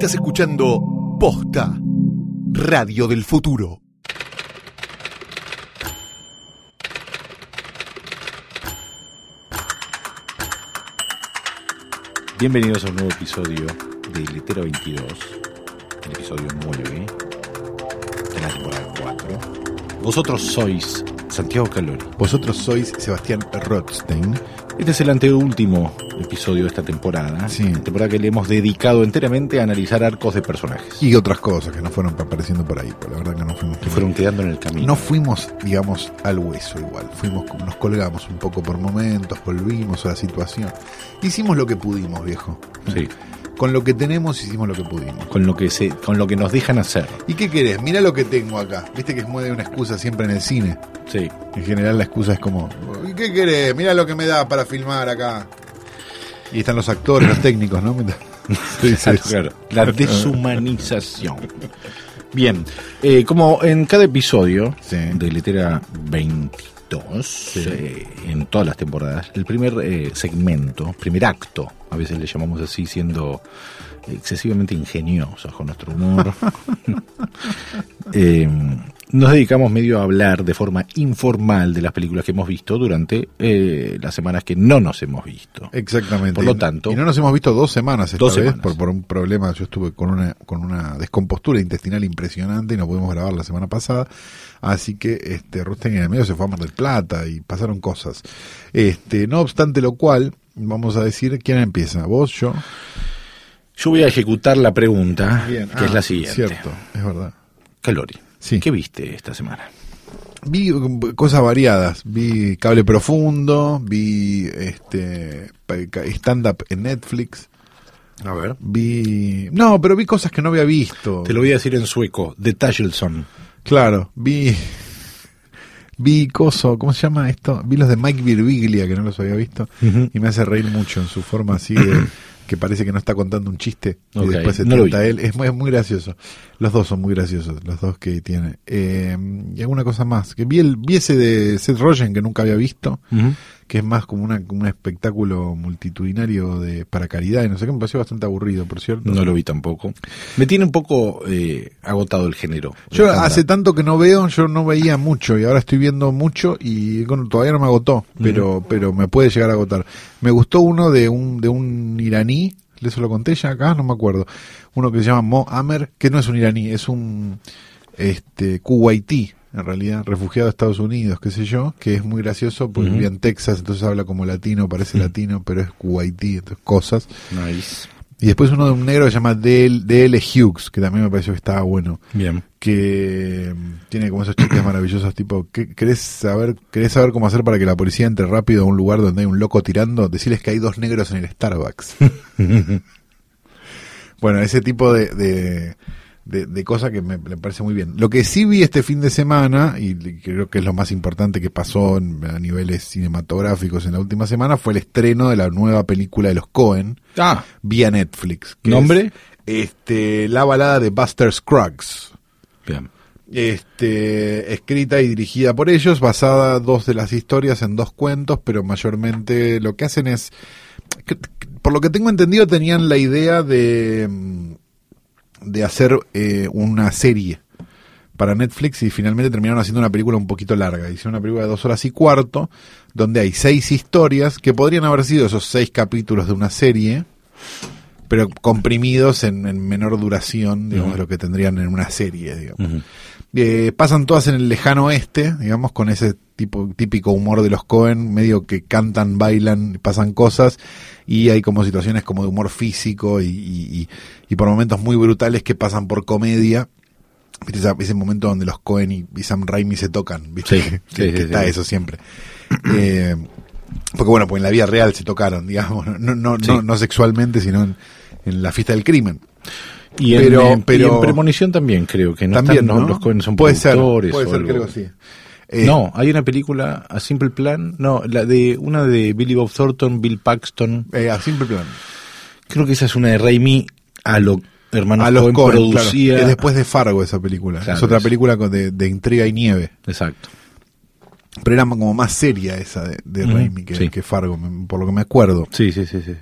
Estás escuchando Posta, Radio del Futuro. Bienvenidos a un nuevo episodio de Litero 22, el episodio 9 de la temporada 4. Vosotros sois Santiago Calori. Vosotros sois Sebastián Rothstein. Este es el anteúltimo episodio de esta temporada. Sí. Temporada que le hemos dedicado enteramente a analizar arcos de personajes. Y otras cosas que no fueron apareciendo por ahí, pero la verdad que no fuimos. que fueron quedando en el camino. No fuimos, digamos, al hueso igual. Fuimos, nos colgamos un poco por momentos, volvimos a la situación. Hicimos lo que pudimos, viejo. Sí. Con lo que tenemos hicimos lo que pudimos. Con lo que se, con lo que nos dejan hacer. ¿Y qué querés? Mira lo que tengo acá. Viste que es muy de una excusa siempre en el cine. Sí. En general la excusa es como, ¿y qué querés? Mira lo que me da para filmar acá. Y están los actores, los técnicos, ¿no? Sí, sí, sí. Claro, la deshumanización. Bien, eh, como en cada episodio Sí. de Litera 22, eh, en todas las temporadas, el primer eh, segmento, primer acto, a veces le llamamos así, siendo excesivamente ingeniosos con nuestro humor, eh, nos dedicamos medio a hablar de forma informal de las películas que hemos visto durante eh, las semanas que no nos hemos visto. Exactamente. Por lo tanto- Y no nos hemos visto dos semanas esta Dos vez semanas. Por, por un problema. Yo estuve con una, con una descompostura intestinal impresionante y no pudimos grabar la semana pasada. Así que este Rustin en el medio se fue a Mar del Plata y pasaron cosas. Este, no obstante lo cual, vamos a decir quién empieza. Vos, yo. Yo voy a ejecutar la pregunta, que Ah, es la siguiente. Cierto, es verdad. Calori, Sí. ¿qué viste esta semana? Vi um, cosas variadas. Vi cable profundo, vi este pa- stand-up en Netflix. A ver. Vi. No, pero vi cosas que no había visto. Te lo voy a decir en sueco, de Tagelson. Claro, vi. Vi coso, ¿cómo se llama esto? Vi los de Mike Birbiglia, que no los había visto, y me hace reír mucho en su forma así de que parece que no está contando un chiste y después se no vi. él. Es muy, es muy gracioso. Los dos son muy graciosos, los dos que tiene. Eh, y alguna cosa más. Que vi, el, vi ese de Seth Rogen que nunca había visto, que es más como, una, un espectáculo multitudinario de para caridad y no sé qué, me pareció bastante aburrido, por cierto. No lo vi tampoco. Me tiene un poco eh, agotado el género. Yo hace tanto que no veo, yo no veía mucho y ahora estoy viendo mucho y bueno, todavía no me agotó, pero pero me puede llegar a agotar. Me gustó uno de un de un iraní, eso lo conté ya acá, no me acuerdo. Uno que se llama Mo Amer, que no es un iraní, es un este kuwaití en realidad, refugiado de Estados Unidos, qué sé yo, que es muy gracioso porque Ujú. vivía en Texas, entonces habla como latino, parece latino, pero es kuwaití, entonces cosas. Nice. Y después uno de un negro que se llama D.L. D.L. Hughes, que también me pareció que estaba bueno Bien. que mm, tiene como esos chistes maravillosos tipo ¿qué- ¿querés saber querés saber cómo hacer para que la policía entre rápido a un lugar donde hay un loco tirando decirles que hay dos negros en el Starbucks bueno ese tipo de, de, de- de cosas que me, me parece muy bien lo que sí vi este fin de semana y creo que es lo más importante que pasó en- a niveles cinematográficos en la última semana fue el estreno de la nueva película de los Cohen Ah, vía Netflix ¿Nombre? es, este la balada de Buster Scruggs bien. este, escrita y dirigida por ellos, basada dos de las historias en dos cuentos, pero mayormente lo que hacen es, por lo que tengo entendido, tenían la idea de, mm, de hacer eh, una serie para Netflix y finalmente terminaron haciendo una película un poquito larga. Hicieron una película de dos horas y cuarto, donde hay seis historias que podrían haber sido esos seis capítulos de una serie, pero comprimidos en, en menor duración, digamos, de lo que tendrían en una serie, digamos. Eh, pasan todas en el lejano oeste, digamos, con ese tipo típico humor de los Cohen, medio que cantan, bailan, pasan cosas, y hay como situaciones como de humor físico y, y- y- y por momentos muy brutales que pasan por comedia. ¿Viste ese momento donde los Cohen y, y Sam Raimi se tocan, ¿viste? Sí, que, sí, que sí, está eso siempre. Eh, porque bueno, pues en la vida real se tocaron, digamos, no, no, no, no sexualmente, sino en, en la fiesta del crimen. Y en, Pero- eh, pero- y en Premonición también creo que no También, están, no, los Cohen son puede ser, productores puede o ser, creo que sí. Eh, no, hay una película, A Simple Plan, no, la de una de Billy Bob Thornton, Bill Paxton, eh, a simple plan. creo que esa es una de Raimi, a lo hermanos a los Coen, claro. producía. Es después de Fargo esa película. Claro, es otra película con- de, de intriga y nieve. Exacto. Pero era como más seria esa de, de Raimi que, sí. que Fargo, por lo que me acuerdo. Sí, sí, sí, sí.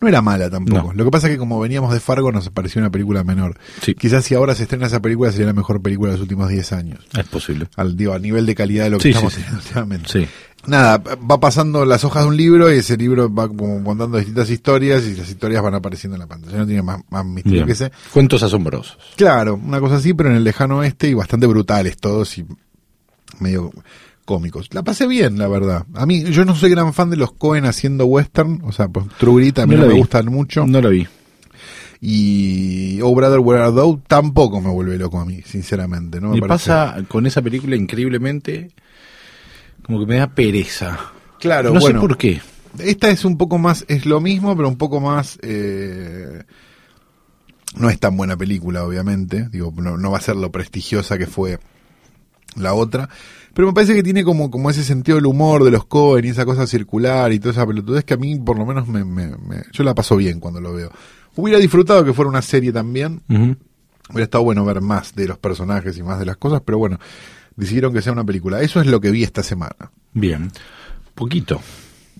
No era mala tampoco. No. Lo que pasa es que como veníamos de Fargo nos pareció una película menor. Sí. Quizás si ahora se estrena esa película sería la mejor película de los últimos 10 años. Es posible. Al, digo, a nivel de calidad de lo que Sí, estamos sí, teniendo últimamente. Sí. Nada, va pasando las hojas de un libro y ese libro va como contando distintas historias y las historias van apareciendo en la pantalla. No tiene más, más misterio Bien. que ese. Cuentos asombrosos. Claro, una cosa así, pero en el lejano oeste y bastante brutales todos y medio cómicos. La pasé bien, la verdad. A mí, yo no soy gran fan de los Cohen haciendo western, o sea, pues True Grit a mí No me vi. gustan mucho. No la vi. Y Oh Brother, Where Art Thou tampoco me vuelve loco a mí, sinceramente. No me pasa con esa película increíblemente como que me da pereza. Claro, no bueno. sé por qué. Esta es un poco más, es lo mismo, pero un poco más. eh, no es tan buena película, obviamente. Digo, no, no va a ser lo prestigiosa que fue la otra. Pero me parece que tiene como, como ese sentido del humor de los Cohen y esa cosa circular y toda esa pelotudez que a mí, por lo menos, me, me- me- yo la paso bien cuando lo veo. Hubiera disfrutado que fuera una serie también. Hubiera estado bueno ver más de los personajes y más de las cosas, pero bueno, decidieron que sea una película. Eso es lo que vi esta semana. Bien. Poquito.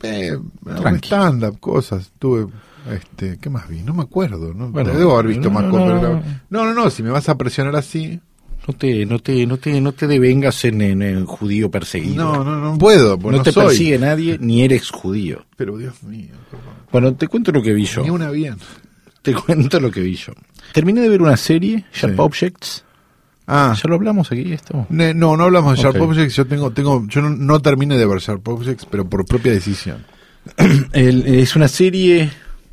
Eh, un stand-up, cosas. Tuve, este, ¿qué más vi? No me acuerdo. No, Bueno, debo haber visto no, más no, cosas. No, no, no, si me vas a presionar así. No te, no te, no te, no te devengas en, en, judío perseguido. No, no, no puedo, porque no no, te soy. persigue nadie, ni eres judío. Pero Dios mío, Bueno, te cuento lo que vi yo. ni una bien. Te cuento lo que vi yo. Terminé de ver una serie, Sharp Sí. Objects. Ah, ¿Ya lo hablamos aquí esto? ne- no, no hablamos de Sharp. Objects. Yo tengo, tengo, yo no, no terminé de ver Sharp Objects, pero por propia decisión. El- es una serie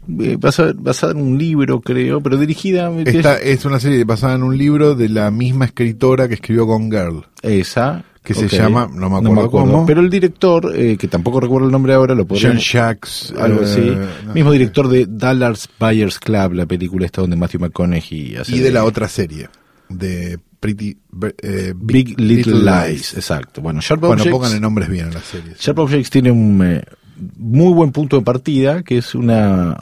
basada, basada en un libro, creo, pero dirigida... Esta es una serie basada en un libro de la misma escritora que escribió Gone Girl. es esa. Que se llama- no me acuerdo cómo. Pero el director, eh, que tampoco recuerdo el nombre ahora, lo John podemos... Shacks. Algo eh, así. no Mismo sé. director de Dallas Buyers Club, la película esta donde Matthew McConaughey hace Y de la otra serie, de Pretty eh, Big, Little, Lies. Exacto. Bueno, Sharp Bueno, Objects, pónganle nombres bien a las series. Sharp Objects tiene un eh, muy buen punto de partida, que es una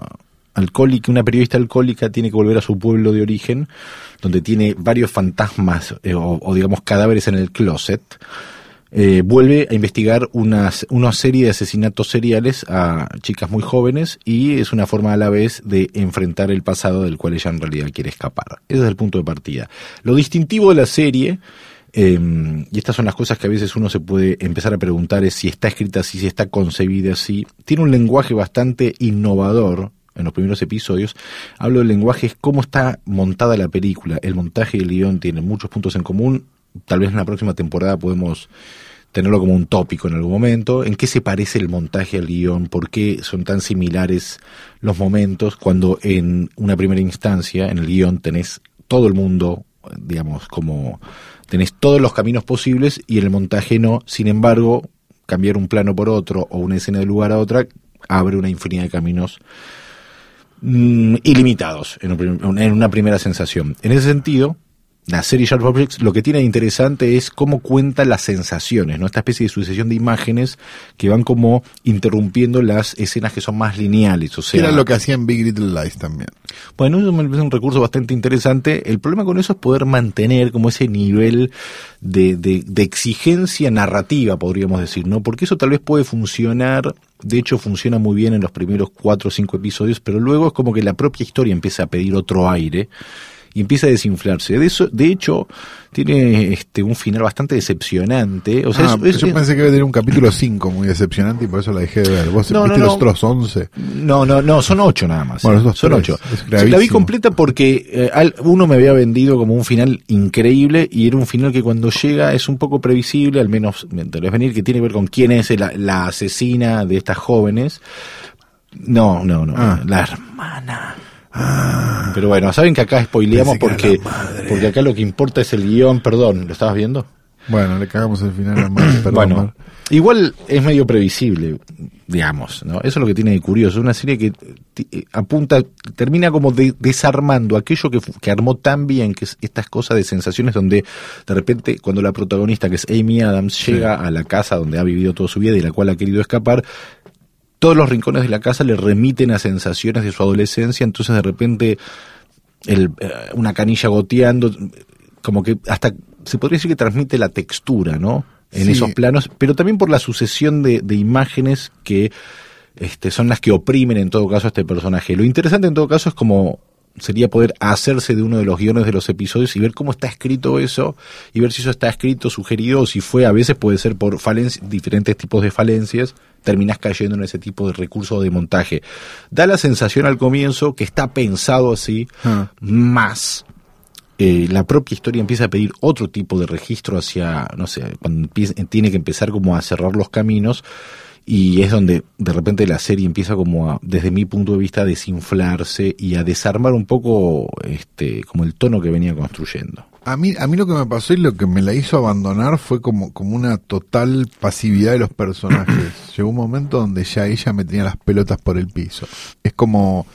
alcohólica, una periodista alcohólica tiene que volver a su pueblo de origen, donde tiene varios fantasmas eh, o, o, digamos cadáveres en el closet. Eh, vuelve a investigar unas, una serie de asesinatos seriales a chicas muy jóvenes y es una forma a la vez de enfrentar el pasado del cual ella en realidad quiere escapar. Ese es el punto de partida. Lo distintivo de la serie eh, y estas son las cosas que a veces uno se puede empezar a preguntar es si está escrita así, si está concebida así. Tiene un lenguaje bastante innovador en los primeros episodios. Hablo del lenguaje, es cómo está montada la película. El montaje y el guion tienen muchos puntos en común. Tal vez en la próxima temporada podemos tenerlo como un tópico en algún momento. ¿En qué se parece el montaje al guion? ¿Por qué son tan similares los momentos cuando en una primera instancia, en el guion, tenés todo el mundo, digamos, como tenés todos los caminos posibles y el montaje no. Sin embargo, cambiar un plano por otro o una escena de lugar a otra abre una infinidad de caminos mm, ilimitados en, un en una primera sensación. En ese sentido, la serie Sharp Objects lo que tiene de interesante es cómo cuenta las sensaciones, ¿no? Esta especie de sucesión de imágenes que van como interrumpiendo las escenas que son más lineales, o sea, era lo que hacía en Big Little Lies también. bueno, eso me parece un recurso bastante interesante. El problema con eso es poder mantener como ese nivel de, de, de exigencia narrativa, podríamos decir, ¿no? Porque eso tal vez puede funcionar, de hecho funciona muy bien en los primeros cuatro o cinco episodios, pero luego es como que la propia historia empieza a pedir otro aire y empieza a desinflarse. De eso, de hecho, tiene este un final bastante decepcionante. O sea, Ah, es- es- yo es- pensé que iba a tener un capítulo 5 muy decepcionante y por eso la dejé de ver. ¿Vos No, viste no, los no. otros 11? No, no, no, son ocho nada más. Bueno, esos son tres, ocho. es Sí, la gravísimo. vi completa porque eh, al- uno me había vendido como un final increíble y era un final que cuando llega es un poco previsible, al menos me enteré venir, que tiene que ver con quién es la, la asesina de estas jóvenes. No, no, no, Ah. la hermana. Pero bueno, saben que acá spoileamos porque, porque acá lo que importa es el guion, perdón, ¿lo estabas viendo? Bueno, le cagamos el final a Mar, perdón, bueno, Mar. igual es medio previsible, digamos, ¿no? Eso es lo que tiene de curioso. Es una serie que eh, apunta, termina como de- desarmando aquello que, que armó tan bien, que es estas cosas de sensaciones donde de repente cuando la protagonista, que es Amy Adams, llega a la casa donde ha vivido toda su vida y de la cual ha querido escapar, todos los rincones de la casa le remiten a sensaciones de su adolescencia, entonces de repente el, eh, una canilla goteando, como que hasta se podría decir que transmite la textura, ¿no? En Sí. esos planos, pero también por la sucesión de, de imágenes que este, son las que oprimen en todo caso a este personaje. Lo interesante en todo caso es como sería poder hacerse de uno de los guiones de los episodios y ver cómo está escrito eso y ver si eso está escrito, sugerido o si fue, a veces puede ser por falencias, diferentes tipos de falencias, terminas cayendo en ese tipo de recurso de montaje. Da la sensación al comienzo que está pensado así, Ah. más eh, la propia historia empieza a pedir otro tipo de registro hacia, no sé, cuando empieza- tiene que empezar como a cerrar los caminos y es donde de repente la serie empieza como a, desde mi punto de vista, a desinflarse y a desarmar un poco este como el tono que venía construyendo. A mí, a mí lo que me pasó y lo que me la hizo abandonar fue como, como una total pasividad de los personajes. Llegó un momento donde ya ella me tenía las pelotas por el piso. Es como,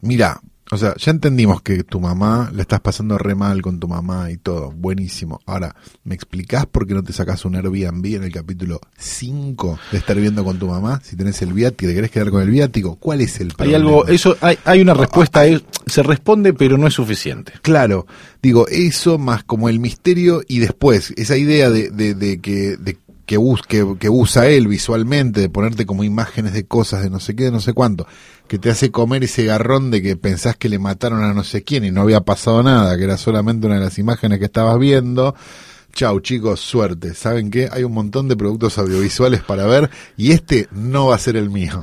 mira, o sea, ya entendimos que tu mamá la estás pasando re mal con tu mamá y todo, buenísimo. Ahora, ¿me explicás por qué no te sacas un Airbnb en el capítulo 5 de estar viviendo con tu mamá? Si tenés el viático, ¿te querés quedar con el viático? ¿Cuál es el Hay problema? algo, eso, hay, hay una respuesta, es- se responde pero no es suficiente. Claro, digo, eso más como el misterio y después esa idea de, de, de que, de que, us- que, que usa él visualmente, de ponerte como imágenes de cosas de no sé qué, de no sé cuánto, que te hace comer ese garrón de que pensás que le mataron a no sé quién y no había pasado nada, que era solamente una de las imágenes que estabas viendo. Chau chicos, suerte. ¿Saben qué? Hay un montón de productos audiovisuales para ver y este no va a ser el mío.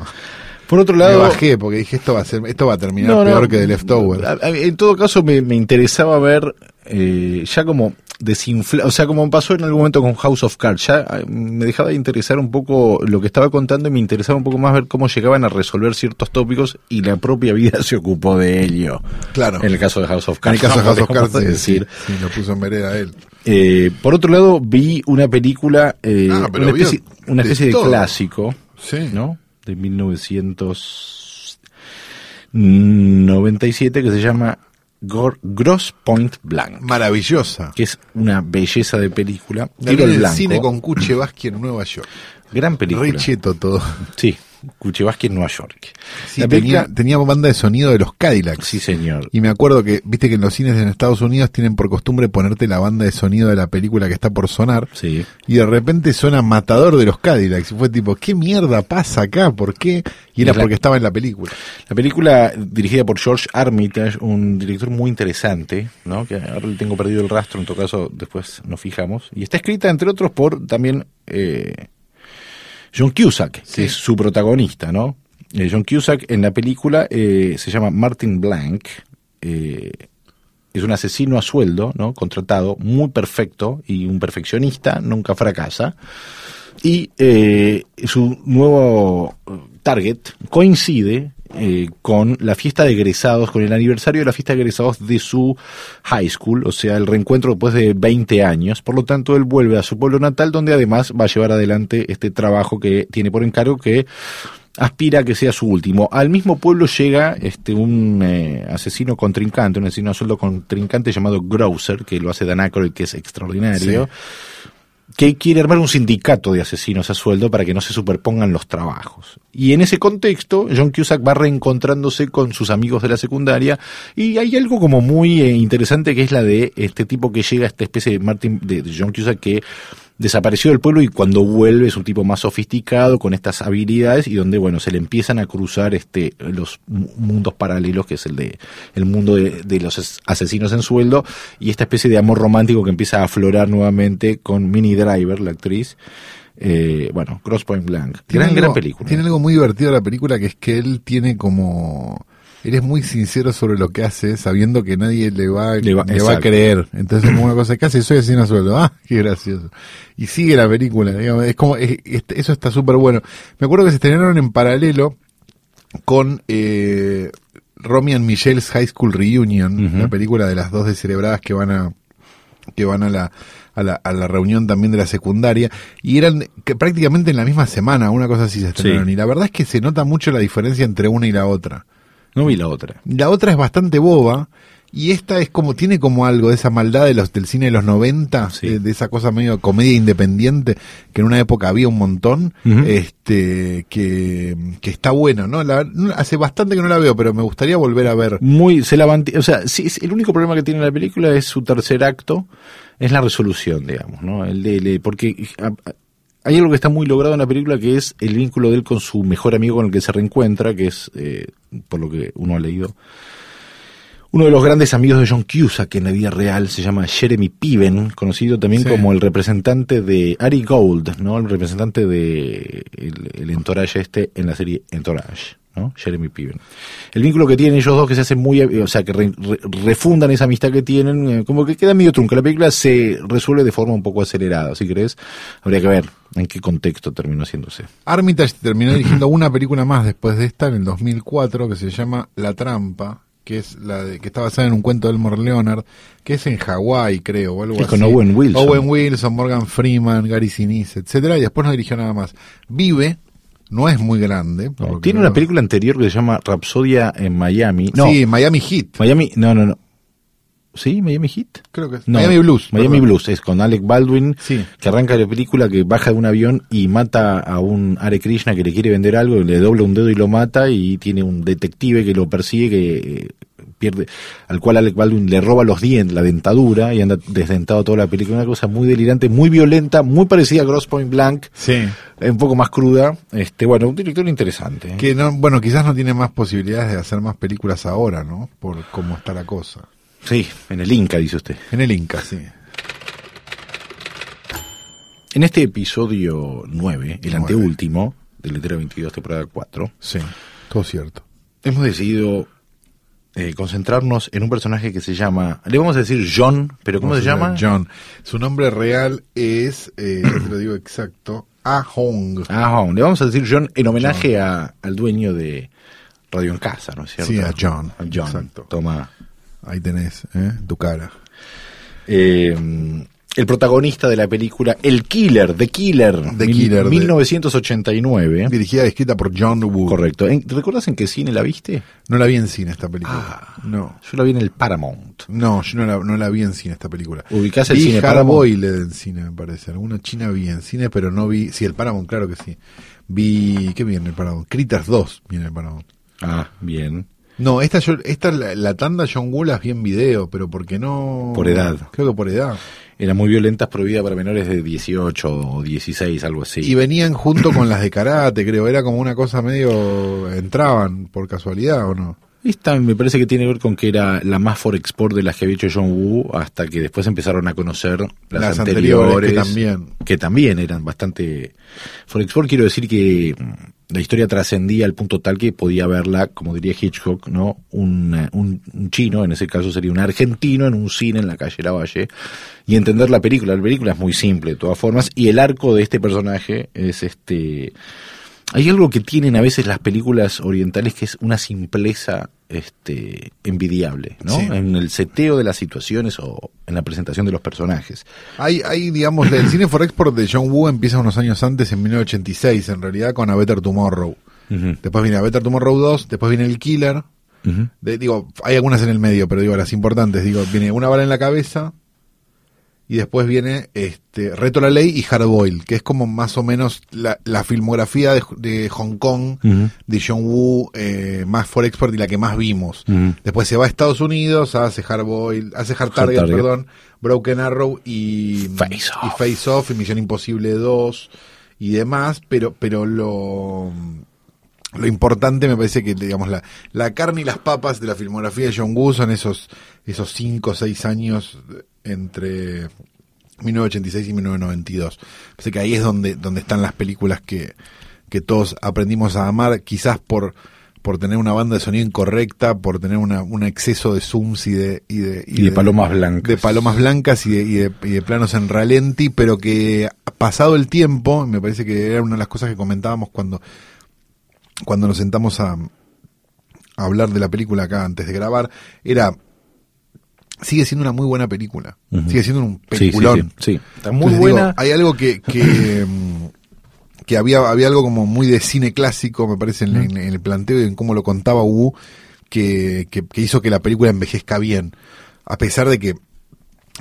Por otro Me lado, bajé porque dije esto va a ser, esto va a terminar No, no, peor que The a- En todo caso, me, me interesaba ver eh, ya como desinfla, o sea, como pasó en algún momento con House of Cards, ya eh, me dejaba de interesar un poco lo que estaba contando y me interesaba un poco más ver cómo llegaban a resolver ciertos tópicos y la propia vida se ocupó de ello. Claro. En el caso de House of En Cards. el caso de House of Cards, sí, decir. sí, sí, lo puso en vereda él. Eh, por otro lado, vi una película, eh, Ah, una especie, una de especie de, todo. clásico, Sí. ¿no? De 1997 que se llama Gross Point Blank, Maravillosa. que es una belleza de película. La vi en al el blanco, cine con Kuchevaski en Nueva York. gran película. Re cheto todo. Sí, Kuchevaski en Nueva York. Sí, La tenía, película- tenía banda de sonido de los Cadillacs. sí señor. Y me acuerdo que, viste que en los cines en Estados Unidos tienen por costumbre ponerte la banda de sonido de la película que está por sonar. Sí. Y de repente suena Matador de los Cadillacs. Y fue tipo, ¿qué mierda pasa acá? ¿Por qué? Y era la- porque estaba en la película. La película dirigida por George Armitage, un director muy interesante, ¿no? que ahora le tengo perdido el rastro, en todo caso después nos fijamos, y está escrita entre otros por también eh, John Cusack, Sí. que es su protagonista, ¿no? Eh, John Cusack en la película eh, se llama Martin Blank, eh, es un asesino a sueldo, ¿no? Contratado, muy perfecto y un perfeccionista, nunca fracasa. Y eh, su nuevo eh, target coincide eh, con la fiesta de egresados, con el aniversario de la fiesta de egresados de su high school, o sea, el reencuentro después de 20 años. Por lo tanto, él vuelve a su pueblo natal, donde además va a llevar adelante este trabajo que tiene por encargo que aspira a que sea su último. Al mismo pueblo llega este un eh, asesino contrincante, un asesino a sueldo contrincante llamado Grosser, que lo hace Dan Aykroyd, que es extraordinario, que quiere armar un sindicato de asesinos a sueldo para que no se superpongan los trabajos. Y en ese contexto, John Cusack va reencontrándose con sus amigos de la secundaria y hay algo como muy eh, interesante que es la de este tipo que llega a esta especie de Martin de, de John Cusack que desapareció del pueblo y cuando vuelve es un tipo más sofisticado con estas habilidades y donde bueno se le empiezan a cruzar este los mu- mundos paralelos que es el de el mundo de, de los as- asesinos en sueldo y esta especie de amor romántico que empieza a aflorar nuevamente con Minnie Driver la actriz eh, bueno Cross Point Blank. Tiene gran algo- gran película. Tiene algo muy divertido la película que es que él tiene como él es muy sincero sobre lo que hace, sabiendo que nadie le va, Le le va- va, a creer. Entonces, como una cosa que hace, soy así a sueldo. Ah, qué gracioso. Y sigue la película, digamos, es como, es- es- eso está súper bueno. Me acuerdo que se estrenaron en paralelo con eh, Romy and Michelle's High School Reunion, la película de las dos descerebradas que van a que van a la, a la, a la reunión también de la secundaria, y eran que prácticamente en la misma semana, una cosa así se estrenaron. Sí. Y la verdad es que se nota mucho la diferencia entre una y la otra. No vi la otra La otra es bastante boba, y esta es como, tiene como algo de esa maldad de los, del cine de los 90, Sí. de, de esa cosa medio comedia independiente, que en una época había un montón, este, que, que está bueno, ¿no? La- hace bastante que no la veo, pero me gustaría volver a ver. muy se la o sea sí, el único problema que tiene la película es su tercer acto es la resolución digamos no el de, el- porque a- a- hay algo que está muy logrado en la película que es el vínculo de él con su mejor amigo con el que se reencuentra, que es, eh, por lo que uno ha leído, uno de los grandes amigos de John Cusack en la vida real se llama Jeremy Piven, conocido también Sí. como el representante de Ari Gold, ¿no? El representante de el, el Entourage este en la serie Entourage, ¿no? Jeremy Piven. El vínculo que tienen ellos dos que se hace muy, o sea, que re- re- refundan esa amistad que tienen, eh, como que queda medio trunca. La película se resuelve de forma un poco acelerada, si querés. Habría que ver en qué contexto terminó haciéndose. Armitage terminó dirigiendo una película más después de esta en el 2004 que se llama La Trampa, que es la de, que está basada en un cuento de Elmore Leonard, que es en Hawái, creo, o algo Es con así. Owen Wilson. Owen Wilson, Morgan Freeman, Gary Sinise, etcétera, y después no dirigió nada más. Vive, no es muy grande. Tiene una película anterior que se llama Rapsodia en Miami. No, Sí, Miami Heat, Miami, no, no, no. ¿Sí? ¿Miami Heat? creo que es. No, Miami Blues. Miami perdón. Blues, es con Alec Baldwin, Sí. que arranca la película que baja de un avión y mata a un Hare Krishna que le quiere vender algo, le dobla un dedo y lo mata, y tiene un detective que lo persigue, que eh, pierde, al cual Alec Baldwin le roba los dientes, la dentadura, y anda desdentado toda la película. Una cosa muy delirante, muy violenta, muy parecida a Gross Point Blank, Sí. un poco más cruda. Este, bueno, un director interesante. ¿eh? Que no, bueno, quizás no tiene más posibilidades de hacer más películas ahora, ¿no? Por cómo está la cosa. Sí, en el Inca, dice usted. En el Inca, sí. En este episodio 9, el Nueve. anteúltimo, de Letra 22, temporada 4, Sí, todo cierto. hemos decidido eh, concentrarnos en un personaje que se llama, le vamos a decir John, pero ¿cómo se llama? John. Su nombre real es, eh, te lo digo exacto, Ah Hong. Ah, John. Le vamos a decir John en homenaje a- al dueño de Radio en Casa, ¿no es cierto? Sí, a John. A John. Exacto. Toma. Ahí tenés, ¿eh? Tu cara. Eh, el protagonista de la película El Killer, The Killer, The mil- Killer, de- 1989. Dirigida y escrita por John Woo. Correcto. ¿En- ¿Te recuerdas en qué cine la viste? No la vi en cine esta película. Ah. No. Yo la vi en el Paramount. No, yo no la, no la vi en cine esta película. ¿Ubicás el vi cine Paramount? En cine, me parece. Alguna china vi en cine, pero no vi... Sí, el Paramount, claro que sí. Vi... ¿Qué vi en el Paramount? Critters 2 vi en el Paramount. Ah, bien. No, esta, yo, esta la, la tanda John Woo las vi en video, pero porque no... Por edad. Creo que por edad. Eran muy violentas, prohibidas para menores de 18 o 16, algo así. Y venían junto con las de karate, creo. Era como una cosa medio... Entraban por casualidad, ¿o no? Esta me parece que tiene que ver con que era la más for export de las que había hecho John Woo, hasta que después empezaron a conocer las, Las anteriores, anteriores, que también. que también eran bastante for export. Quiero decir que mm, la historia trascendía al punto tal que podía verla, como diría Hitchcock, ¿no? Un, eh, un, un chino, en ese caso sería un argentino, en un cine en la calle Lavalle, y entender la película. La película es muy simple, de todas formas, y el arco de este personaje es este hay algo que tienen a veces las películas orientales que es una simpleza este, envidiable, ¿no? Sí. En el seteo de las situaciones o en la presentación de los personajes. Hay, hay, digamos, el cine for export de John Woo empieza unos años antes, en 1986, en realidad, con A Better Tomorrow. Después viene A Better Tomorrow 2, después viene El Killer. De- digo, hay algunas en el medio, pero digo, las importantes. Digo, viene Una bala en la cabeza. Y después viene este Reto a la Ley y Hard Boiled, que es como más o menos la, la filmografía de, de Hong Kong, de John Woo, eh, más for export y la que más vimos. Después se va a Estados Unidos, hace Hard Boiled, hace Hard Hard Target, Target. perdón, Broken Arrow y Face y Off. Face Off y Misión Imposible 2 y demás, pero pero lo lo importante me parece que digamos la, la carne y las papas de la filmografía de John Woo son esos esos cinco o seis años entre 1986 y 1992. Así que ahí es donde donde están las películas que que todos aprendimos a amar, quizás por por tener una banda de sonido incorrecta, por tener una, un exceso de zooms y de y de, Y de palomas blancas. de palomas blancas y de, y de- y de planos en ralenti, pero que pasado el tiempo, me parece que era una de las cosas que comentábamos cuando cuando nos sentamos a, a hablar de la película acá antes de grabar, era sigue siendo una muy buena película, sigue siendo un sí, peliculón. sí, sí. Está muy Entonces, buena. digo, hay algo que, que, mm, que había, había algo como muy de cine clásico, me parece, en, en- en el planteo y en cómo lo contaba Wu, que, que, que hizo que la película envejezca bien. A pesar de que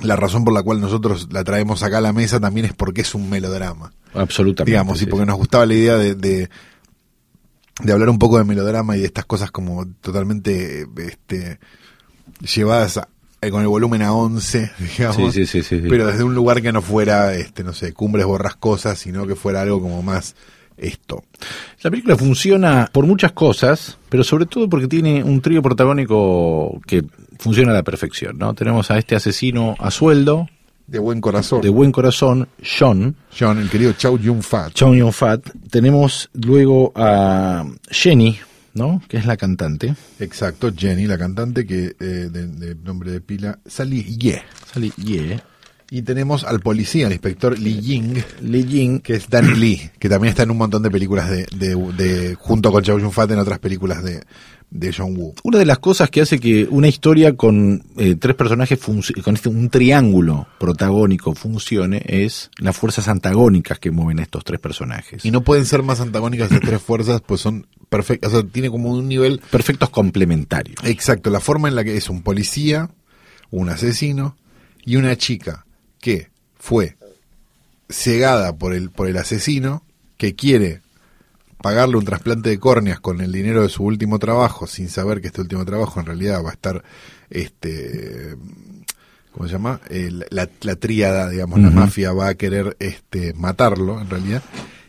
la razón por la cual nosotros la traemos acá a la mesa también es porque es un melodrama. Absolutamente. Digamos, y sí, porque nos gustaba la idea de, de, de hablar un poco de melodrama y de estas cosas como totalmente este, llevadas a, con el volumen a 11, digamos. Sí, sí, sí. Pero desde un lugar que no fuera, este, no sé, cumbres borrascosas, sino que fuera algo como más esto. La película funciona por muchas cosas, pero sobre todo porque tiene un trío protagónico que funciona a la perfección, ¿no? Tenemos a este asesino a sueldo, De buen corazón. de buen corazón, John, John, el querido Chow Yun Fat. Chow Yun Fat. Tenemos luego a Jenny, ¿no? Que es la cantante. Exacto, Jenny, la cantante que eh, de, de nombre de pila, Sally Ye. Sally Ye. Y tenemos al policía, el inspector Li Ying, Lee Jin, que es Danny Lee, que también está en un montón de películas de, de, de- junto con Chow Yun Fat en otras películas de, de John Woo. Una de las cosas que hace que una historia con eh, tres personajes, con este, un triángulo protagónico funcione, es las fuerzas antagónicas que mueven a estos tres personajes. Y no pueden ser más antagónicas de tres fuerzas, pues son perfectas. O sea, tiene como un nivel Perfectos complementarios. exacto. La forma en la que es un policía, un asesino y una chica que fue cegada por el, por el asesino, que quiere pagarle un trasplante de córneas con el dinero de su último trabajo, sin saber que este último trabajo en realidad va a estar, este, ¿cómo se llama? El- la, la tríada, digamos, la mafia va a querer, este, matarlo, en realidad.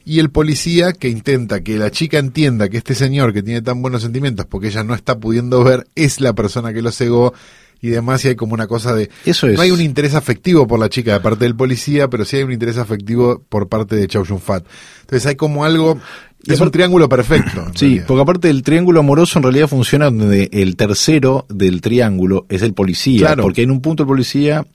Y el policía que intenta que la chica entienda que este señor que tiene tan buenos sentimientos, porque ella no está pudiendo ver, es la persona que lo cegó y demás, y hay como una cosa de... Eso es. No hay un interés afectivo por la chica de parte del policía, pero sí hay un interés afectivo por parte de Chow Yun Fat. Entonces hay como algo... Y Es un triángulo perfecto. Sí, realidad. porque aparte del triángulo amoroso en realidad funciona donde el tercero del triángulo es el policía, Claro. porque en un punto el policía,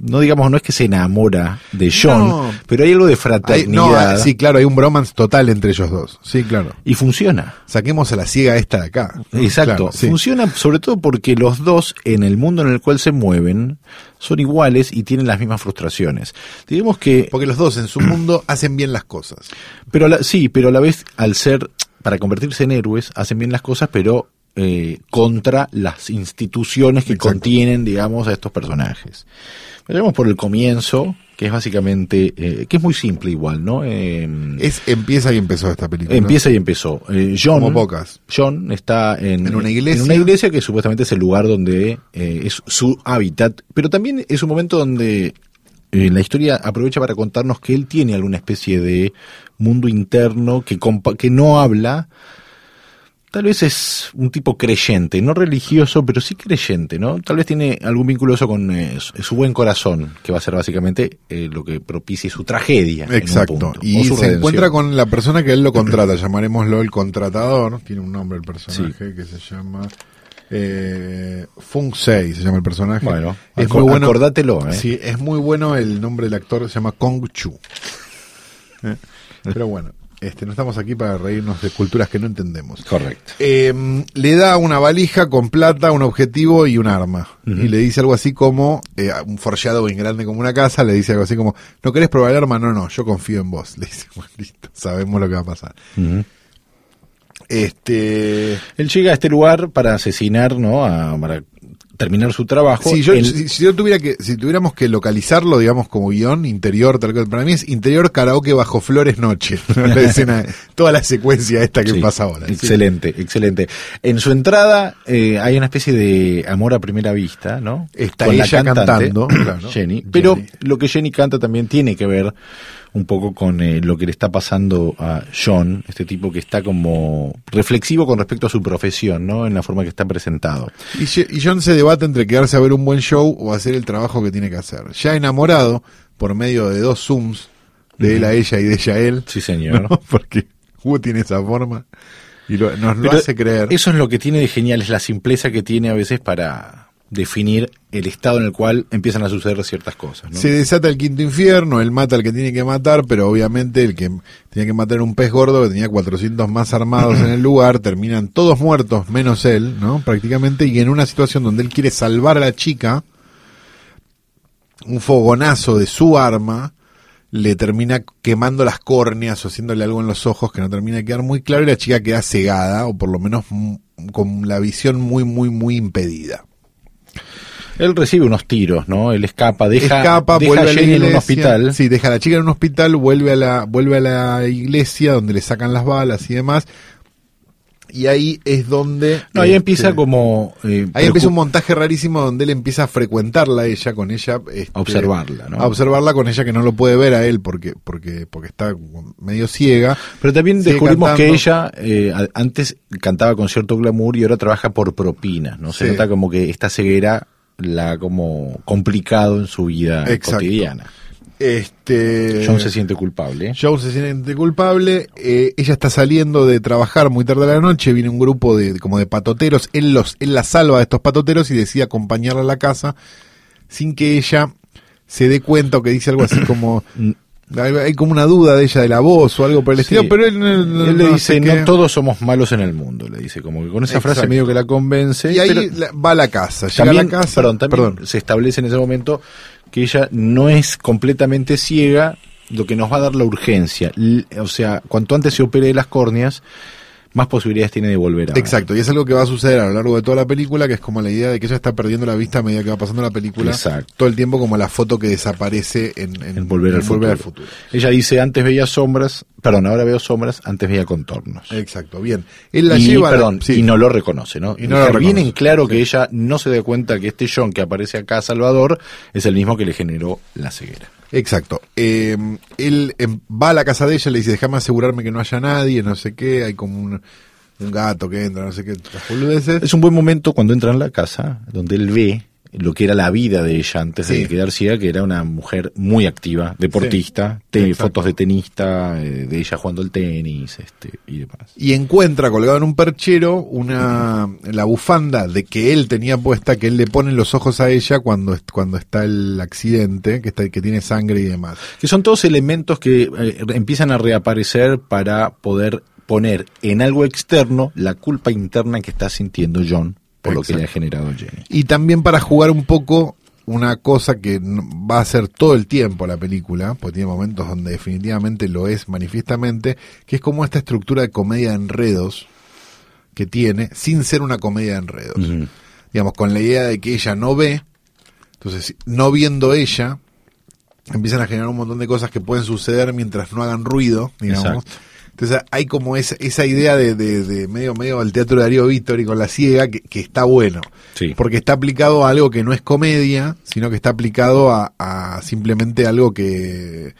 no digamos, no es que se enamora de John, No. pero hay algo de Hay- fraternidad no, sí, claro, hay un bromance total entre ellos dos. Sí, claro. y funciona. Saquemos a la ciega esta de acá. Exacto, Claro, sí. funciona sobre todo porque los dos en el mundo en el cual se mueven son iguales y tienen las mismas frustraciones. Digamos que Porque los dos en su mundo hacen bien las cosas. Pero la- sí, pero a la vez, al ser, para convertirse en héroes, hacen bien las cosas, pero eh, contra las instituciones que Exacto. contienen, digamos, a estos personajes. Vayamos por el comienzo, que es básicamente, eh, que es muy simple igual, ¿no? Eh, Es empieza y empezó esta película. empieza y empezó. Eh, John, Como pocas. John está en, En una iglesia. en una iglesia que supuestamente es el lugar donde es su hábitat, pero también es un momento donde la historia aprovecha para contarnos que él tiene alguna especie de mundo interno que, compa- que no habla. Tal vez es un tipo creyente, no religioso, pero sí creyente, ¿no? Tal vez tiene algún vínculo eso con eh, su buen corazón, que va a ser básicamente eh, lo que propicie su tragedia. en un Exacto. punto, Y se redención. encuentra con la persona que él lo contrata, llamaremoslo el contratador. Tiene un nombre el personaje que se llama eh, Fung Sei, se llama el personaje. Bueno, es muy bueno. acordátelo, ¿eh? Sí, es muy bueno el nombre del actor, se llama Kong Chu. ¿Eh? Pero bueno, este, no estamos aquí para reírnos de culturas que no entendemos. Correcto. Eh, le da una valija con plata, un objetivo y un arma. Y le dice algo así como, eh, un foreshadowing grande como una casa, le dice algo así como, ¿no querés probar el arma? No, no, yo confío en vos. Le dice, bueno, listo, sabemos lo que va a pasar. Este, Él llega a este lugar para asesinar, ¿no? A- para terminar su trabajo. si yo, Él- si, si yo tuviera que, si tuviéramos que localizarlo, digamos, como guion interior, tal cual, para mí es interior karaoke bajo flores noche. la escena, toda la secuencia esta que Sí, pasa ahora. Sí. Excelente, excelente. En su entrada eh, hay una especie de amor a primera vista, ¿no? Está Con la ella cantante, cantando, claro. Jenny. Pero Jenny. lo que Jenny canta también tiene que ver un poco con eh, lo que le está pasando a John, este tipo que está como reflexivo con respecto a su profesión, ¿no? En la forma que está presentado. Y, John se debate entre quedarse a ver un buen show o hacer el trabajo que tiene que hacer. Ya enamorado, por medio de dos zooms, de él a ella y de ella a él, Sí, señor. ¿no? porque Wu tiene esa forma y lo- nos lo hace creer. Eso es lo que tiene de genial, es la simpleza que tiene a veces para definir el estado en el cual empiezan a suceder ciertas cosas. ¿no? Se desata el quinto infierno, él mata al que tiene que matar, pero obviamente el que tenía que matar un pez gordo que tenía 400 más armados en el lugar, terminan todos muertos, menos él, ¿no? Prácticamente, y en una situación donde él quiere salvar a la chica, un fogonazo de su arma le termina quemando las córneas o haciéndole algo en los ojos que no termina de quedar muy claro y la chica queda cegada o por lo menos mm, con la visión muy, muy, muy impedida. Él recibe unos tiros, ¿no? Él escapa, deja, escapa, deja vuelve a a la Jenny en un iglesia. hospital. Sí, deja a la chica en un hospital, vuelve a la, vuelve a la iglesia donde le sacan las balas y demás. y ahí es donde... No, ahí este, empieza como... eh, Ahí empieza un montaje rarísimo donde él empieza a frecuentarla a ella, con ella... este, A observarla, ¿no? A observarla con ella que no lo puede ver a él porque porque porque está medio ciega. Pero también descubrimos que ella eh, antes cantaba con cierto glamour y ahora trabaja por propinas, ¿no? Se Sí. nota como que esta ceguera la como complicado en su vida Exacto. cotidiana. Este John se siente culpable. ¿eh? Joe se siente culpable, eh, ella está saliendo de trabajar muy tarde de la noche, viene un grupo de como de patoteros, él los él la salva de estos patoteros y decide acompañarla a la casa sin que ella se dé cuenta o que dice algo así como hay, como una duda de ella de la voz o algo por el Sí. estilo, pero él, le no dice, no todos somos malos en el mundo, le dice, como que con esa frase medio que la convence. y ahí pero va a la casa, llega también, a la casa, perdón, también perdón. se establece en ese momento que ella no es completamente ciega, lo que nos va a dar la urgencia. O sea, cuanto antes se opere de las córneas, más posibilidades tiene de volver a. Exacto, y es algo que va a suceder a lo largo de toda la película, que es como la idea de que ella está perdiendo la vista a medida que va pasando la película. Exacto. Todo el tiempo como la foto que desaparece en, en- En volver, al, en futuro. futuro. Ella dice, antes veía sombras, perdón, ahora veo sombras, antes veía contornos. Exacto, bien. Él la y, lleva... perdón, sí. y no lo reconoce, ¿no? Y no lo bien en claro sí. que ella no se da cuenta que este John que aparece acá a Salvador es el mismo que le generó la ceguera. Exacto. Eh, él em, va a la casa de ella, le dice, déjame asegurarme que no haya nadie, no sé qué, hay como un, gato que entra, no sé qué. Es un buen momento cuando entra en la casa, donde él ve lo que era la vida de ella antes Sí. de quedar ciega, que era una mujer muy activa, deportista, Sí, fotos de tenista, eh, de ella jugando al tenis, este, y demás. y encuentra colgado en un perchero una la bufanda de que él tenía puesta que él le pone en los ojos a ella cuando cuando está el accidente que está que tiene sangre y demás Que son todos elementos que eh, empiezan a reaparecer para poder poner en algo externo la culpa interna que está sintiendo John por lo que le ha generado Jenny. y también para jugar un poco una cosa que va a ser todo el tiempo la película, porque tiene momentos donde definitivamente lo es manifiestamente, que es como esta estructura de comedia de enredos que tiene, sin ser una comedia de enredos. Digamos, con la idea de que ella no ve, entonces, no viendo ella, empiezan a generar un montón de cosas que pueden suceder mientras no hagan ruido, digamos. Exacto. Entonces hay como esa, esa idea de, de, de medio medio al teatro de Darío Víctor y con la ciega que, que está bueno. Sí. Porque está aplicado a algo que no es comedia, sino que está aplicado a, a simplemente algo que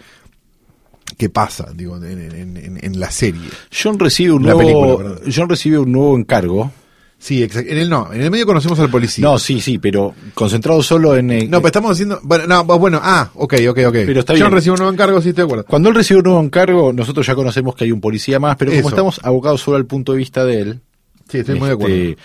que pasa, digo, en, en- en- en la serie. John recibe un La nuevo película. John recibe un nuevo encargo. Sí, exacto. En el no, en el medio conocemos al policía. No, sí, sí, pero concentrado solo en eh, No, pero estamos haciendo. Bueno, no, bueno, ah, ok, ok, ok. Pero está Yo bien. recibo un nuevo encargo, sí, estoy de acuerdo. Cuando él recibe un nuevo encargo, nosotros ya conocemos que hay un policía más, pero como Eso. estamos abocados solo al punto de vista de él, Sí, estoy muy de acuerdo. este,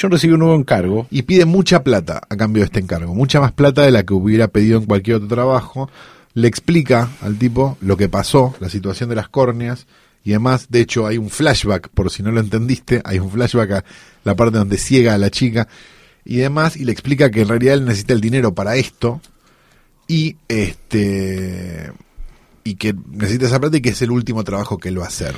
John recibe un nuevo encargo. Y pide mucha plata a cambio de este encargo, mucha más plata de la que hubiera pedido en cualquier otro trabajo. Le explica al tipo lo que pasó, la situación de las córneas y demás. De hecho, hay un flashback, por si no lo entendiste, hay un flashback a la parte donde ciega a la chica y demás, y le explica que en realidad él necesita el dinero para esto y este y que necesita esa plata y que es el último trabajo que él va a hacer.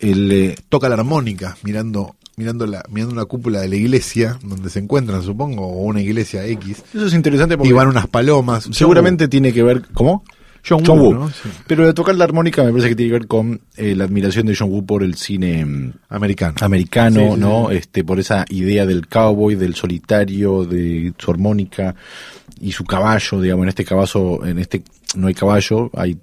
El, eh, toca la armónica mirando mirando la mirando una cúpula de la iglesia donde se encuentran supongo o una iglesia X eso es interesante porque y van unas palomas seguramente tiene que ver. ¿Cómo? John John Woo, Woo. ¿no? Sí. Pero de tocar la armónica me parece que tiene que ver con eh, la admiración de John Woo por el cine mm, americano americano, sí, ¿no? sí. Este, por esa idea del cowboy, del solitario, de su armónica y su caballo, digamos, en este caballo, en este no hay caballo, hay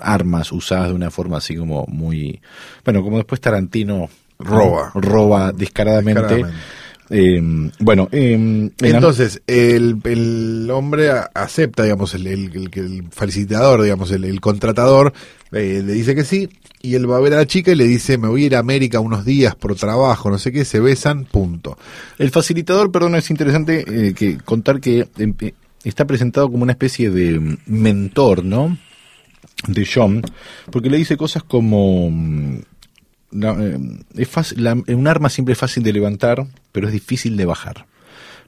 armas usadas de una forma así como muy, bueno, como después Tarantino Roba. roba descaradamente. Descaradamente. Eh, bueno, en la- entonces el, el hombre acepta digamos el, el, felicitador digamos el, el contratador eh, le dice que sí y él va a ver a la chica y le dice me voy a ir a América unos días por trabajo no sé qué se besan punto El facilitador, perdón, es interesante eh, que contar que em, eh, está presentado como una especie de mm, mentor, ¿no? De John, porque le dice cosas como mm, la- eh, es fácil, la- un arma siempre es fácil de levantar, pero es difícil de bajar.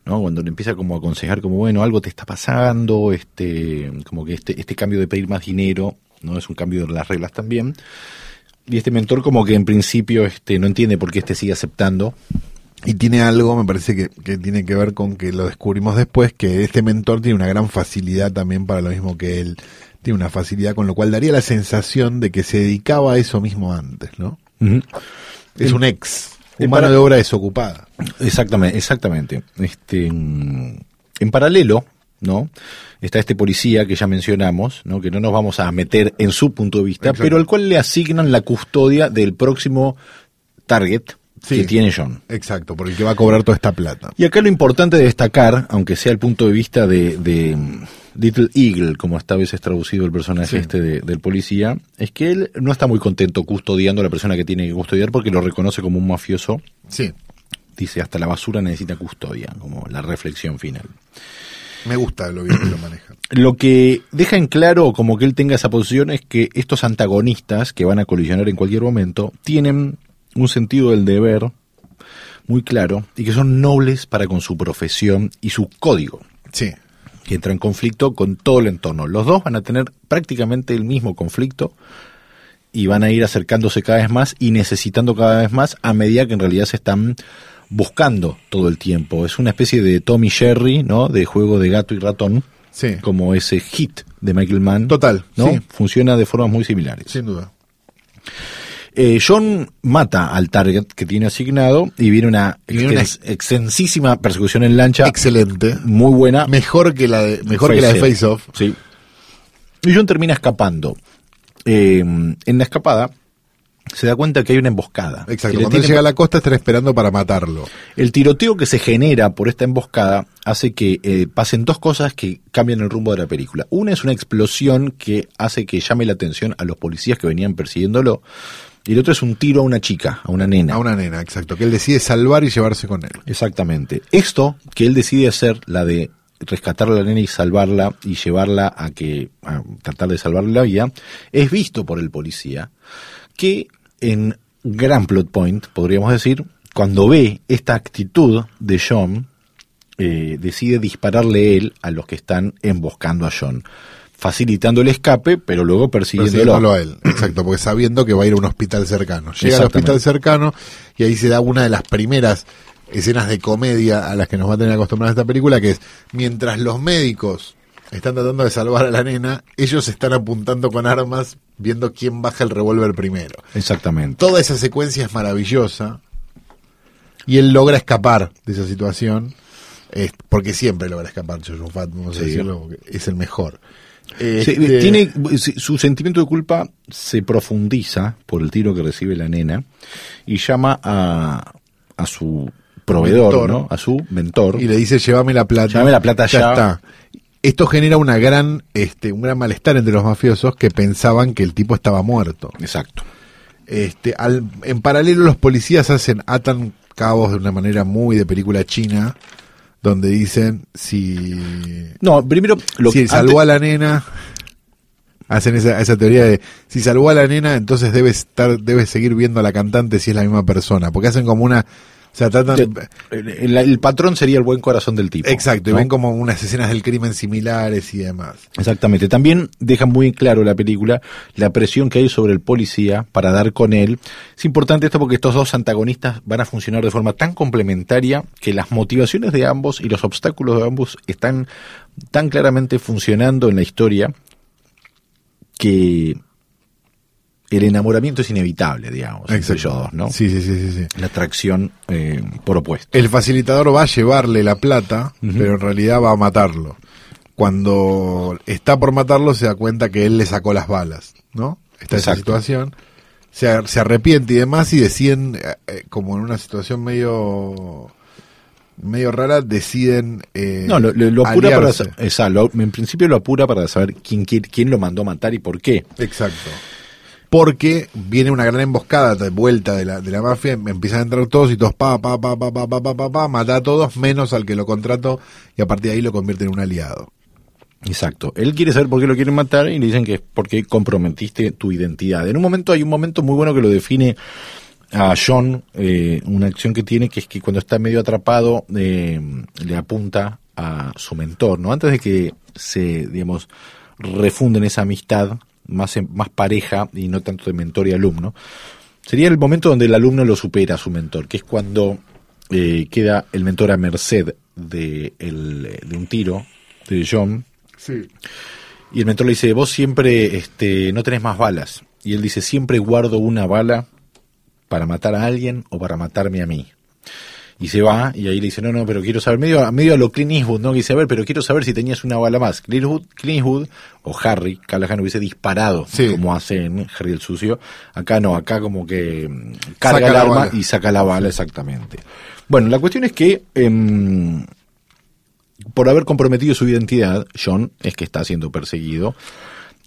¿no? Cuando le empieza como a aconsejar como bueno, algo te está pasando, este, como que este, este cambio de pedir más dinero, no es un cambio de las reglas también. Y este mentor como que en principio este no entiende por qué este sigue aceptando Y tiene algo, me parece que, que tiene que ver con que lo descubrimos después, que este mentor tiene una gran facilidad también para lo mismo que él. Tiene una facilidad con lo cual daría la sensación de que se dedicaba a eso mismo antes, ¿no? Es un ex. Un mano de obra desocupada. Exactamente, exactamente. Este, en paralelo, ¿no? Está este policía que ya mencionamos, ¿no? Que no nos vamos a meter en su punto de vista, Exacto. pero al cual le asignan la custodia del próximo target Sí. que tiene John. Exacto, por el que va a cobrar toda esta plata. Y acá lo importante de destacar, aunque sea el punto de vista de, de, Little Eagle, como está a veces traducido el personaje Sí. este de- del policía, es que él no está muy contento custodiando a la persona que tiene que custodiar porque lo reconoce como un mafioso. Sí, Dice, hasta la basura necesita custodia, como la reflexión final. me gusta lo bien que lo manejan. Lo que deja en claro como que él tenga esa posición es que estos antagonistas que van a colisionar en cualquier momento tienen un sentido del deber muy claro y que son nobles para con su profesión y su código, Sí, que entra en conflicto con todo el entorno. Los dos van a tener prácticamente el mismo conflicto y van a ir acercándose cada vez más y necesitando cada vez más a medida que en realidad se están buscando todo el tiempo. Es una especie de Tommy Jerry, ¿no? De juego de gato y ratón sí, como ese hit de Michael Mann. Total, ¿no? sí. Funciona de formas muy similares. sin duda. Eh, John mata al target que tiene asignado y viene una, Y viene una extens- extensísima persecución en lancha. Excelente. Muy buena. Mejor que la de, mejor que la de Face Face Off. Sí. Y John termina escapando. Eh, en la escapada se da cuenta que hay una emboscada. Exacto. Cuando él tiene- llega a la costa están esperando para matarlo. El tiroteo que se genera por esta emboscada hace que eh, pasen dos cosas que cambian el rumbo de la película. Una es una explosión que hace que llame la atención a los policías que venían persiguiéndolo. Y el otro es un tiro a una chica, a una nena. A una nena, exacto. Que él decide salvar y llevarse con él. Exactamente. Esto que él decide hacer, la de rescatar a la nena y salvarla y llevarla a que a tratar de salvarle la vida, es visto por el policía que en gran plot point, podríamos decir, cuando ve esta actitud de John, eh, decide dispararle él a los que están emboscando a John, facilitando el escape, pero luego persiguiéndolo. Persiguiéndolo a él. Exacto, porque sabiendo que va a ir a un hospital cercano. Llega al hospital cercano y ahí se da una de las primeras escenas de comedia a las que nos va a tener acostumbrados esta película, que es mientras los médicos están tratando de salvar a la nena, ellos están apuntando con armas viendo quién baja el revólver primero. Exactamente. Toda esa secuencia es maravillosa y él logra escapar de esa situación, porque siempre logra escapar Fat, vamos a decirlo, es el mejor. Sí, Este, tiene su sentimiento de culpa se profundiza por el tiro que recibe la nena y llama a, a su proveedor, Mentor. ¿no? A su mentor. y le dice llévame la plata. Llévame la plata ya. está. Esto genera una gran, este, un gran malestar entre los mafiosos que pensaban que el tipo estaba muerto. Exacto. Este, al, en paralelo los policías hacen, atan cabos de una manera muy de película china, donde dicen si, No, primero lo si que salvó antes- a la nena, hacen esa, esa teoría de si salvó a la nena, entonces debe estar, debe seguir viendo a la cantante si es la misma persona, porque hacen como una, o sea, tratan, el, el- el patrón sería el buen corazón del tipo. exacto, y ¿no? ven como unas escenas del crimen similares y demás. Exactamente. También deja muy claro la película la presión que hay sobre el policía para dar con él. Es importante esto porque estos dos antagonistas van a funcionar de forma tan complementaria que las motivaciones de ambos y los obstáculos de ambos están tan claramente funcionando en la historia que el enamoramiento es inevitable, digamos, entre ellos dos, ¿no? Sí, sí, sí, sí, sí. La atracción eh, por opuesto. El facilitador va a llevarle la plata, pero en realidad va a matarlo. Cuando está por matarlo se da cuenta que él le sacó las balas, ¿no? Está esa Exacto. situación. Se, ar- se arrepiente y demás y deciden, eh, eh, como en una situación medio medio rara, deciden eh, No, lo, lo- apura para aliarse. sa- esa- lo- en principio lo apura para saber quién, quién, quién lo mandó a matar y por qué. Exacto. Porque viene una gran emboscada de vuelta de la, de la mafia, empiezan a entrar todos y todos pa, pa, pa, pa, pa, pa, pa, pa, mata a todos menos al que lo contrató y a partir de ahí lo convierte en un aliado. Exacto. Él quiere saber por qué lo quieren matar y le dicen que es porque comprometiste tu identidad. En un momento hay un momento muy bueno que lo define a John, eh, una acción que tiene que es que cuando está medio atrapado eh, le apunta a su mentor, ¿no? Antes de que se, digamos, refunden esa amistad más, en- más pareja y no tanto de mentor y alumno, sería el momento donde el alumno lo supera a su mentor, que es cuando eh, queda el mentor a merced de, el- de un tiro de John Sí. y el mentor le dice, vos siempre este, no tenés más balas. Y él dice, siempre guardo una bala ¿Para matar a alguien o para matarme a mí? Y se va, y ahí le dice, no, no, pero quiero saber, medio, medio a lo Clint Eastwood, ¿no? Que dice, a ver, pero quiero saber si tenías una bala más. Clint Eastwood, Clint Eastwood o Harry, Callahan hubiese disparado, Sí. como hace en Harry el Sucio. Acá no, acá como que mm, carga Saca el arma bala. y saca la bala, exactamente. Bueno, la cuestión es que, em, por haber comprometido su identidad, John es que está siendo perseguido.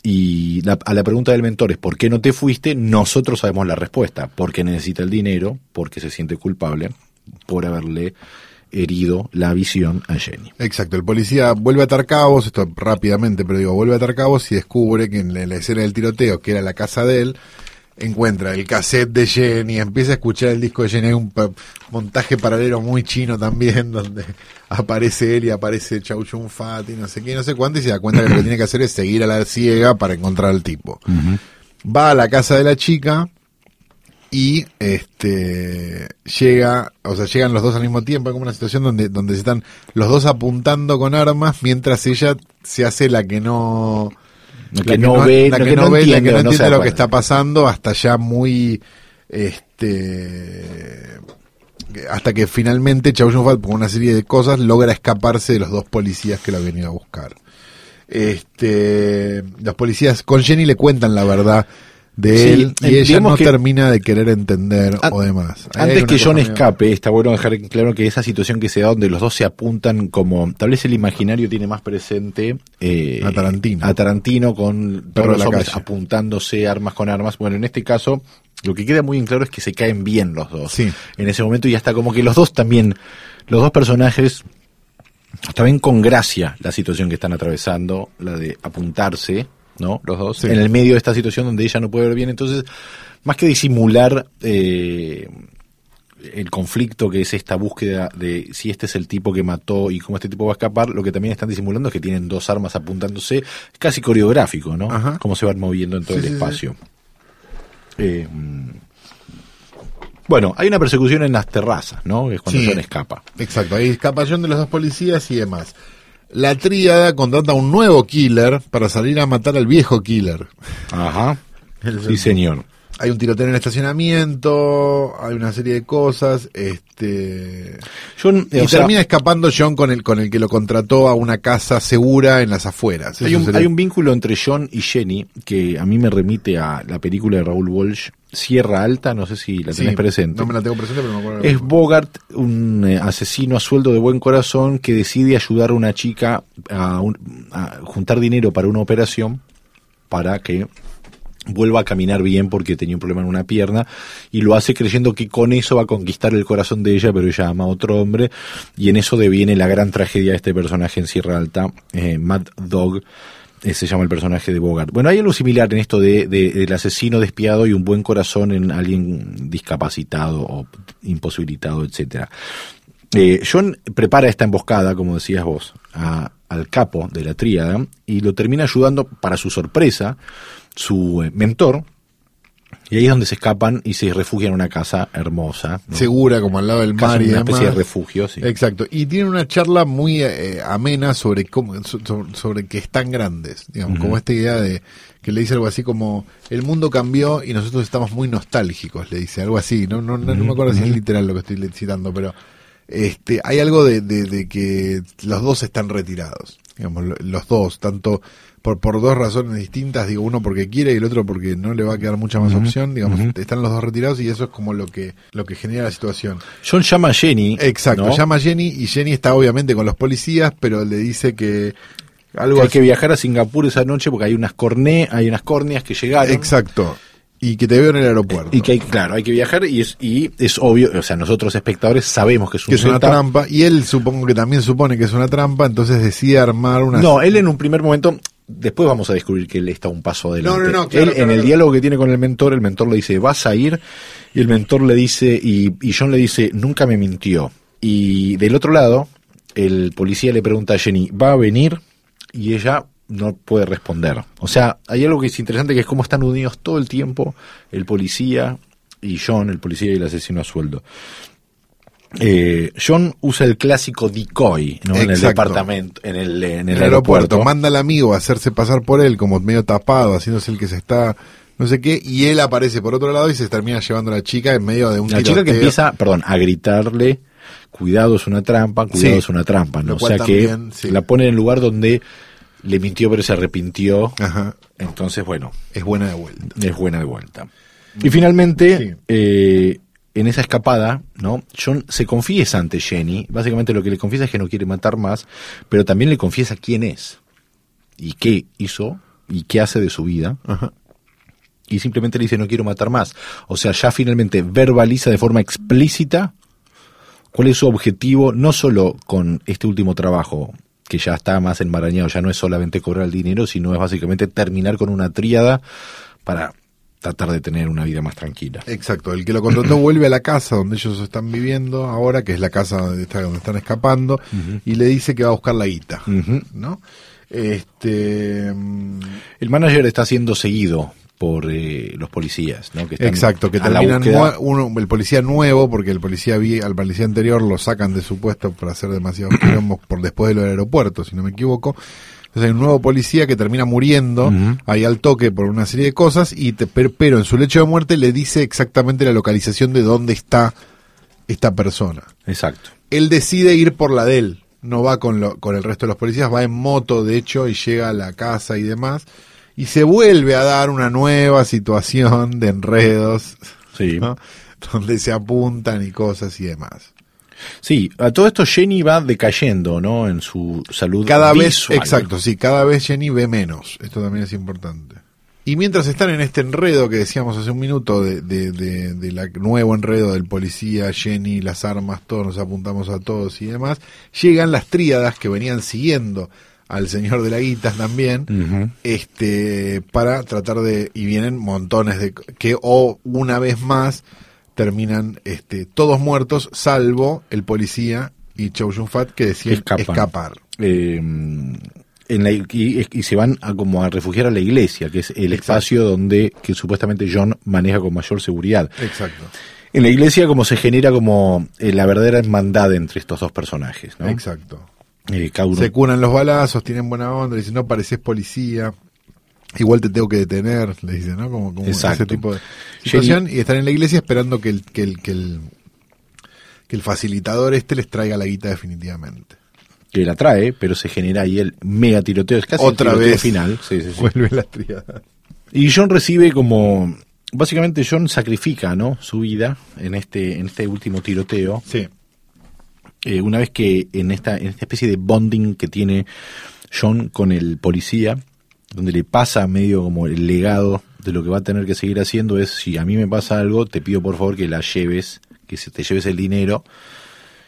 Y la- a la pregunta del mentor es ¿por qué no te fuiste? Nosotros sabemos la respuesta. Porque necesita el dinero, porque se siente culpable por haberle herido la visión a Jenny. Exacto, el policía vuelve a atar cabos, esto rápidamente, pero digo, vuelve a atar cabos y descubre que en la, en la escena del tiroteo, que era la casa de él, encuentra el cassette de Jenny, empieza a escuchar el disco de Jenny, hay un pa- montaje paralelo muy chino también, donde aparece él y aparece Chau Chun Fat y no sé qué, no sé cuánto, y se da cuenta que lo que tiene que hacer es seguir a la ciega para encontrar al tipo. Va a la casa de la chica, y este llega, o sea, llegan los dos al mismo tiempo, hay como una situación donde, donde se están los dos apuntando con armas mientras ella se hace la que no Lo que no ve, la que, que no no ve, la entiende, que no entiende lo que está pasando hasta ya muy este hasta que finalmente Chow Yun Fat por una serie de cosas logra escaparse de los dos policías que lo habían ido a buscar. Este, los policías con Jenny le cuentan la verdad de Sí, él y ella no que- termina de querer entender o demás. Ahí Antes que John escape, está bueno dejar claro que esa situación que se da donde los dos se apuntan como, tal vez el imaginario tiene más presente eh, A Tarantino. a Tarantino con todos los hombres calle. apuntándose armas con armas. Bueno, en este caso, lo que queda muy en claro es que se caen bien los dos. Sí. En ese momento ya está como que los dos también, los dos personajes está bien con gracia la situación que están atravesando, la de apuntarse, ¿no? Los dos, Sí. en el medio de esta situación donde ella no puede ver bien. Entonces, más que disimular eh, el conflicto que es esta búsqueda de si este es el tipo que mató y cómo este tipo va a escapar, lo que también están disimulando es que tienen dos armas apuntándose, es casi coreográfico, ¿no? Ajá. Cómo se van moviendo en todo Sí, el sí. espacio. Eh, bueno, hay una persecución en las terrazas, ¿no? Que es cuando. John escapa. Exacto, hay escapación de los dos policías y demás. La tríada contrata a un nuevo killer para salir a matar al viejo killer. Ajá. Sí, señor. Hay un tiroteo en el estacionamiento, hay una serie de cosas, este John, y sea, termina escapando John con el con el que lo contrató a una casa segura en las afueras. hay un, hay un vínculo entre John y Jenny que a mí me remite a la película de Raúl Walsh, Sierra Alta, no sé si la Sí, tenés presente. No me la tengo presente, pero me acuerdo. Es Bogart, un eh, asesino a sueldo de buen corazón que decide ayudar a una chica a, un- a juntar dinero para una operación para que vuelva a caminar bien porque tenía un problema en una pierna y lo hace creyendo que con eso va a conquistar el corazón de ella, pero ella ama a otro hombre y en eso deviene la gran tragedia de este personaje en Sierra Alta, eh, Mad Dog, eh, se llama el personaje de Bogart. Bueno, hay algo similar en esto de, de- del asesino despiado y un buen corazón en alguien discapacitado o imposibilitado, etcétera. Eh, John prepara esta emboscada, como decías vos, a- al capo de la tríada y lo termina ayudando, para su sorpresa, su eh, mentor. Y ahí es donde se escapan y se refugian en una casa hermosa. ¿no? segura como al lado del mar y una especie de refugio, sí. Exacto. Y tienen una charla muy eh, amena sobre cómo, so- so- sobre que están grandes, digamos, como esta idea de que le dice algo así como el mundo cambió y nosotros estamos muy nostálgicos, le dice algo así. No, no, no, no me acuerdo si es literal lo que estoy citando, pero este, hay algo de, de, de que los dos están retirados, digamos, lo- los dos, tanto por, por dos razones distintas, digo, uno porque quiere y el otro porque no le va a quedar mucha más opción, digamos, están los dos retirados y eso es como lo que, lo que genera la situación. John llama a Jenny. Exacto, ¿no? llama a Jenny y Jenny está obviamente con los policías, pero le dice que algo Que hay así- que viajar a Singapur esa noche porque hay unas corne, hay unas córneas que llegaron. Exacto. Y que te veo en el aeropuerto. Y que hay, claro, hay que viajar y es, y es obvio, o sea, nosotros espectadores sabemos que es un que es una trampa y él supongo que también supone que es una trampa, entonces decide armar una No, él en un primer momento, después vamos a descubrir que él está un paso adelante. No, no, no, claro, él, claro, en el claro. diálogo que tiene con el mentor, el mentor le dice, vas a ir, y el mentor le dice, y, y John le dice, nunca me mintió. Y del otro lado, el policía le pregunta a Jenny, ¿va a venir? Y ella no puede responder. O sea, hay algo que es interesante que es cómo están unidos todo el tiempo el policía y John, el policía y el asesino a sueldo. Eh, John usa el clásico decoy ¿no? en el departamento, en el, en el en el aeropuerto. Manda al amigo a hacerse pasar por él como medio tapado, haciéndose el que se está no sé qué, y él aparece por otro lado y se termina llevando a la chica en medio de un La chica que empieza, perdón, a gritarle, cuidado es una trampa, cuidado Sí. es una trampa, ¿no? O sea que sí. la pone en el lugar donde le mintió pero se arrepintió. Ajá, Entonces, bueno, es buena de vuelta. es buena de vuelta. Y finalmente, Sí. eh, en esa escapada, ¿no? John se confiesa ante Jenny. Básicamente lo que le confiesa es que no quiere matar más, pero también le confiesa quién es y qué hizo y qué hace de su vida. Ajá. Y simplemente le dice no quiero matar más. O sea, ya finalmente verbaliza de forma explícita cuál es su objetivo, no solo con este último trabajo, que ya está más enmarañado, ya no es solamente cobrar el dinero, sino es básicamente terminar con una tríada para tratar de tener una vida más tranquila. Exacto, el que lo contrató vuelve a la casa donde ellos están viviendo ahora, que es la casa donde, está- donde están escapando, y le dice que va a buscar la guita. ¿no? Este, mm, El manager está siendo seguido por eh, los policías, ¿no? Que están exacto, que terminan uno, el policía nuevo, porque el policía vi- al policía anterior lo sacan de su puesto por hacer demasiados por después de lo del aeropuerto, si no me equivoco. Entonces hay un nuevo policía que termina muriendo ahí al toque por una serie de cosas, y te- pero, pero en su lecho de muerte le dice exactamente la localización de dónde está esta persona. Exacto. Él decide ir por la de él, no va con, lo- con el resto de los policías, va en moto de hecho y llega a la casa y demás, y se vuelve a dar una nueva situación de enredos, Sí. ¿no? donde se apuntan y cosas y demás. Sí, a todo esto Jenny va decayendo, ¿no? En su salud Cada vez, visual. exacto, sí, cada vez Jenny ve menos, esto también es importante. Y mientras están en este enredo que decíamos hace un minuto, de, de, de, de la nuevo enredo del policía, Jenny, las armas, todos nos apuntamos a todos y demás, llegan las tríadas que venían siguiendo al señor de la guitas también, este, para tratar de, y vienen montones de, que o una vez más terminan, este, todos muertos, salvo el policía y Chow Yun Fat que deciden Escapan. escapar. Eh, en la, y, y se van a como a refugiar a la iglesia, que es el Exacto. espacio donde que supuestamente John maneja con mayor seguridad. Exacto. En la iglesia como se genera como eh, la verdadera hermandad entre estos dos personajes, ¿no? Exacto. Eh, Se curan los balazos, tienen buena onda, dicen, no pareces policía, igual te tengo que detener, le dicen, ¿no? Como, como ese tipo de situación. Y están en la iglesia esperando que el, que el, que el, que el facilitador este les traiga la guita definitivamente. que la trae, pero se genera ahí el mega tiroteo, es casi Otra el tiroteo vez. final. Sí, sí, sí. Vuelve la triada. Y John recibe como básicamente John sacrifica, ¿no? Su vida en este en este último tiroteo. Sí. Eh, una vez que en esta en esta especie de bonding que tiene John con el policía, donde le pasa medio como el legado de lo que va a tener que seguir haciendo es si a mí me pasa algo, te pido por favor que la lleves, que se te lleves el dinero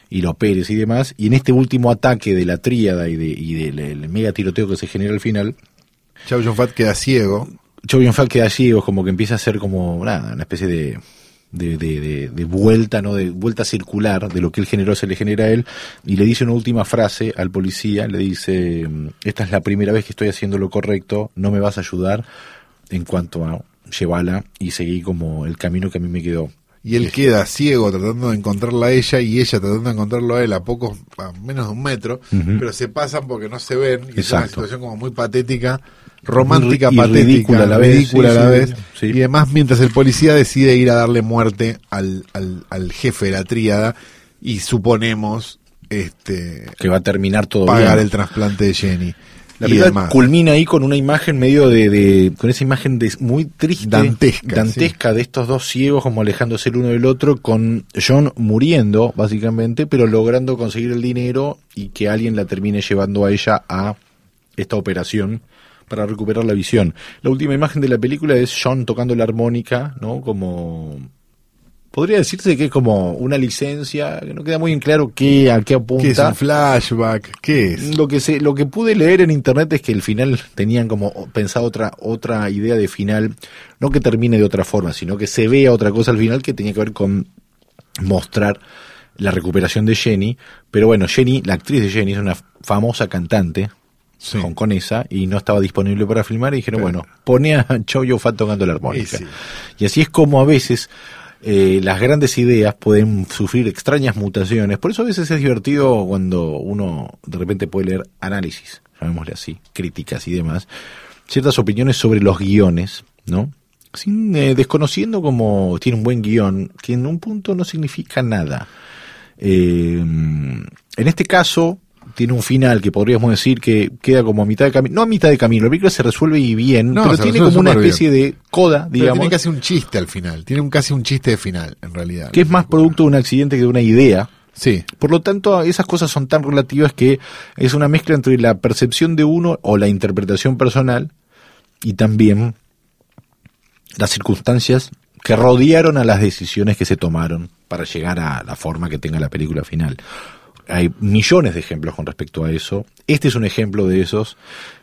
y lo operes y demás. Y en este último ataque de la tríada y, de, y del el mega tiroteo que se genera al final, Chow Yun Fat queda ciego. Chow Yun-fat queda ciego, como que empieza a hacer como nada, una especie de, de, de- de- vuelta, ¿no? De vuelta circular de lo que él generó se le genera a él y le dice una última frase al policía, le dice, esta es la primera vez que estoy haciendo lo correcto, no me vas a ayudar en cuanto a llevarla y seguí como el camino que a mí me quedó. Y él queda ciego tratando de encontrarla a ella y ella tratando de encontrarlo a él a pocos, a menos de un metro, pero se pasan porque no se ven. Y es una situación como muy patética, romántica, Y patética, ridícula a la vez, ridícula sí, a la sí, vez. sí. Y además, mientras el policía decide ir a darle muerte al, al, al jefe de la tríada y suponemos este Que va a terminar todo pagar bien. el trasplante de Jenny. La película culmina ahí con una imagen medio de, de- con esa imagen de muy triste, Dantesca, dantesca de estos dos ciegos como alejándose el uno del otro, con John muriendo básicamente, pero logrando conseguir el dinero y que alguien la termine llevando a ella a esta operación para recuperar la visión. La última imagen de la película es John tocando la armónica, ¿no? Como podría decirse que es como una licencia, que no queda muy en claro qué a qué apunta. ¿Qué es un flashback? ¿Qué es? Lo que se, lo que pude leer en internet es que el final tenían como pensado otra, otra idea de final, no que termine de otra forma, sino que se vea otra cosa al final que tenía que ver con mostrar la recuperación de Jenny. Pero bueno, Jenny, la actriz de Jenny es una famosa cantante Sí. hongkonesa y no estaba disponible para filmar y dijeron, bueno, pone a Chow Yun-fat tocando la armónica. Y sí. Y así es como a veces eh, las grandes ideas pueden sufrir extrañas mutaciones. Por eso a veces es divertido cuando uno de repente puede leer análisis, llamémosle así, críticas y demás, ciertas opiniones sobre los guiones, ¿no? sin eh, desconociendo como tiene un buen guion, que en un punto no significa nada. Eh, en este caso, tiene un final que podríamos decir que queda como a mitad de camino, no a mitad de camino, la película se resuelve y bien, No, pero tiene como una bien. especie de coda, Pero digamos, tiene casi un chiste al final. Tiene un, casi un chiste de final, en realidad. que es más producto de un accidente que de una idea. Sí. Por lo tanto, esas cosas son tan relativas que es una mezcla entre la percepción de uno o la interpretación personal y también las circunstancias que rodearon a las decisiones que se tomaron para llegar a la forma que tenga la película final. Hay millones de ejemplos con respecto a eso. Este es un ejemplo de esos.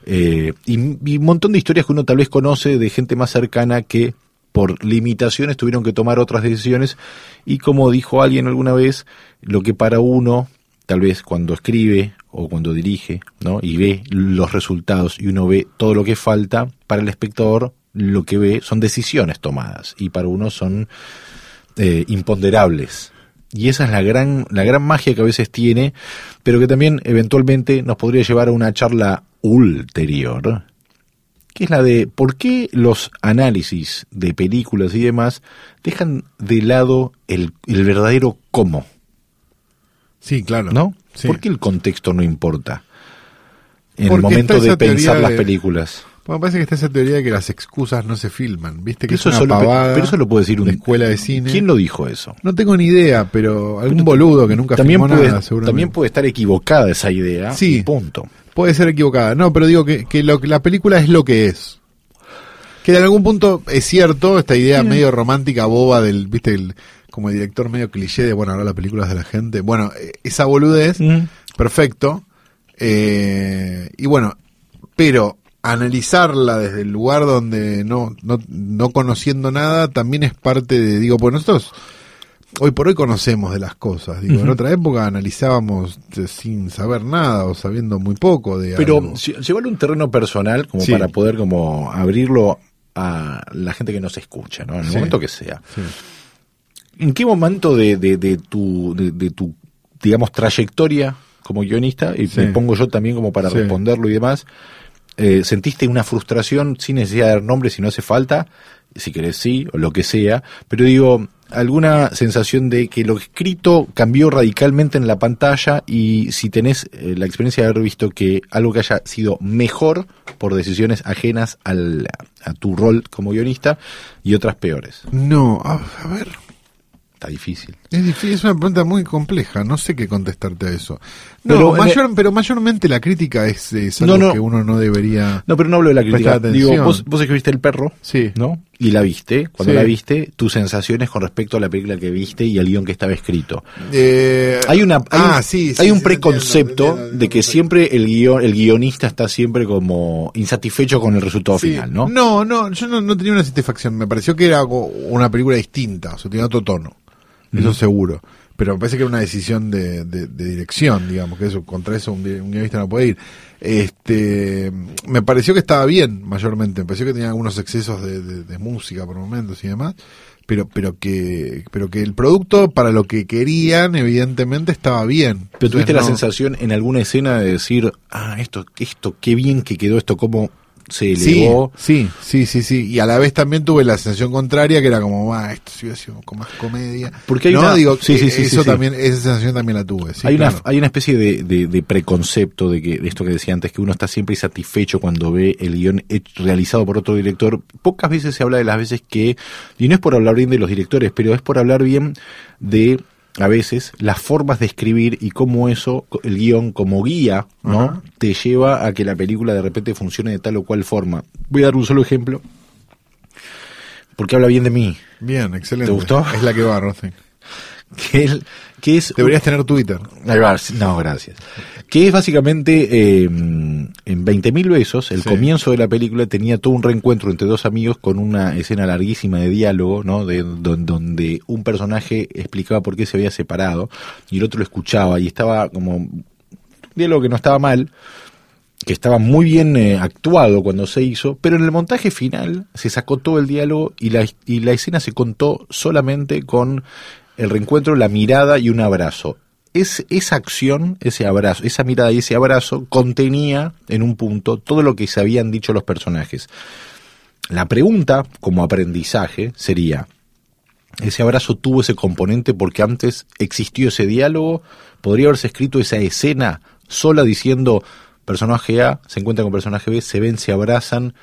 eh, y, un montón de historias que uno tal vez conoce de gente más cercana que por limitaciones tuvieron que tomar otras decisiones. Y como dijo alguien alguna vez, lo que para uno, tal vez cuando escribe o cuando dirige, ¿no? y ve los resultados y uno ve todo lo que falta, para el espectador lo que ve son decisiones tomadas. Y para uno son eh, imponderables. Y esa es la gran, la gran magia que a veces tiene, pero que también eventualmente nos podría llevar a una charla ulterior, que es la de por qué los análisis de películas y demás dejan de lado el, el verdadero cómo, Sí, claro. ¿no? Sí. ¿Por qué el contexto no importa en Porque el momento de pensar las películas? Bueno, me parece que está esa teoría de que las excusas no se filman. ¿Viste? Que Eso es una solo- pavada pero eso lo puede decir un de escuela de cine. ¿Quién lo dijo eso? No tengo ni idea, pero algún boludo que nunca También filmó puede, nada, seguramente. también puede estar equivocada esa idea. Sí. y punto. Puede ser equivocada. No, pero digo que, que lo, la película es lo que es. Que en algún punto es cierto, esta idea medio romántica, boba del, viste, el, como el director medio cliché de, bueno, ahora la película es de la gente. Bueno, eh, esa boludez, Mm. perfecto. Eh, y bueno, pero analizarla desde el lugar donde no, no, no conociendo nada también es parte de, digo, pues nosotros hoy por hoy conocemos de las cosas. Digo, en otra época analizábamos eh, sin saber nada o sabiendo muy poco de Pero algo. llevarlo a un terreno personal como Sí. para poder como abrirlo a la gente que nos escucha, ¿no? En el Sí. momento que sea. Sí. ¿En qué momento de, de, de tu, de, de tu, digamos, trayectoria como guionista, y me pongo yo también como para responderlo y demás, eh, sentiste una frustración sin necesidad de dar nombre si no hace falta, si querés sí, o lo que sea, pero digo, alguna sensación de que lo escrito cambió radicalmente en la pantalla y si tenés eh, la experiencia de haber visto que algo que haya sido mejor por decisiones ajenas al, a tu rol como guionista y otras peores. No, a, a ver, Está difícil. Es difícil, es una pregunta muy compleja, no sé qué contestarte a eso. No, Pero, mayor, pero mayormente la crítica es, es algo No, no. que uno no debería... No, pero no hablo de la crítica. Digo, vos, vos escribiste El Perro, Sí. ¿no? Y la viste. Cuando Sí. la viste, tus sensaciones con respecto a la película que viste y al guion que estaba escrito. Eh, Hay una hay, ah, un- sí, sí, hay un preconcepto entiendo, entiendo, de que siempre el guion, el guionista está siempre como insatisfecho con el resultado final, ¿no? No, no, yo no, no tenía una satisfacción. Me pareció que era una película distinta, o sea, tenía otro tono. Eso seguro. Pero me parece que era una decisión de, de- de dirección, digamos, que eso, contra eso un, un guionista no puede ir. Este, me pareció que estaba bien, mayormente. Me pareció que tenía algunos excesos de, música por momentos y demás. Pero, pero que, pero que el producto para lo que querían, evidentemente, estaba bien. Pero tuviste Entonces, la no- sensación en alguna escena de decir, ah, esto, esto, qué bien que quedó esto, cómo se Sí, elevó. sí, sí, sí, sí. Y a la vez también tuve la sensación contraria, que era como, ah, esto sí hubiera sido con más comedia. Porque hay no, una- digo, sí, sí, eh, sí, eso también, esa sensación también la tuve. hay, una, hay una especie de, de- de preconcepto de que de esto que decía antes, que uno está siempre satisfecho cuando ve el guion hecho- realizado por otro director. Pocas veces se habla de las veces que, y no es por hablar bien de los directores, pero es por hablar bien de, a veces, las formas de escribir y cómo eso, el guion como guía, ¿no? Te lleva a que la película de repente funcione de tal o cual forma. Voy a dar un solo ejemplo, porque habla bien de mí. Bien, excelente. ¿Te gustó? Es la que va. Que, él- que es Deberías tener Twitter. No, gracias. Que es básicamente eh, en 20.000 besos, el Sí. comienzo de la película tenía todo un reencuentro entre dos amigos con una escena larguísima de diálogo, ¿no? De, don- donde un personaje explicaba por qué se había separado y el otro lo escuchaba y estaba como un diálogo que no estaba mal, que estaba muy bien eh, actuado cuando se hizo, pero en el montaje final se sacó todo el diálogo y la, y la escena se contó solamente con el reencuentro, la mirada y un abrazo. Es, esa acción, ese abrazo, esa mirada y ese abrazo contenía en un punto todo lo que se habían dicho los personajes. La pregunta, como aprendizaje, sería, ¿ese abrazo tuvo ese componente porque antes existió ese diálogo? ¿Podría haberse escrito esa escena sola diciendo, personaje A se encuentra con personaje B, se ven, se abrazan,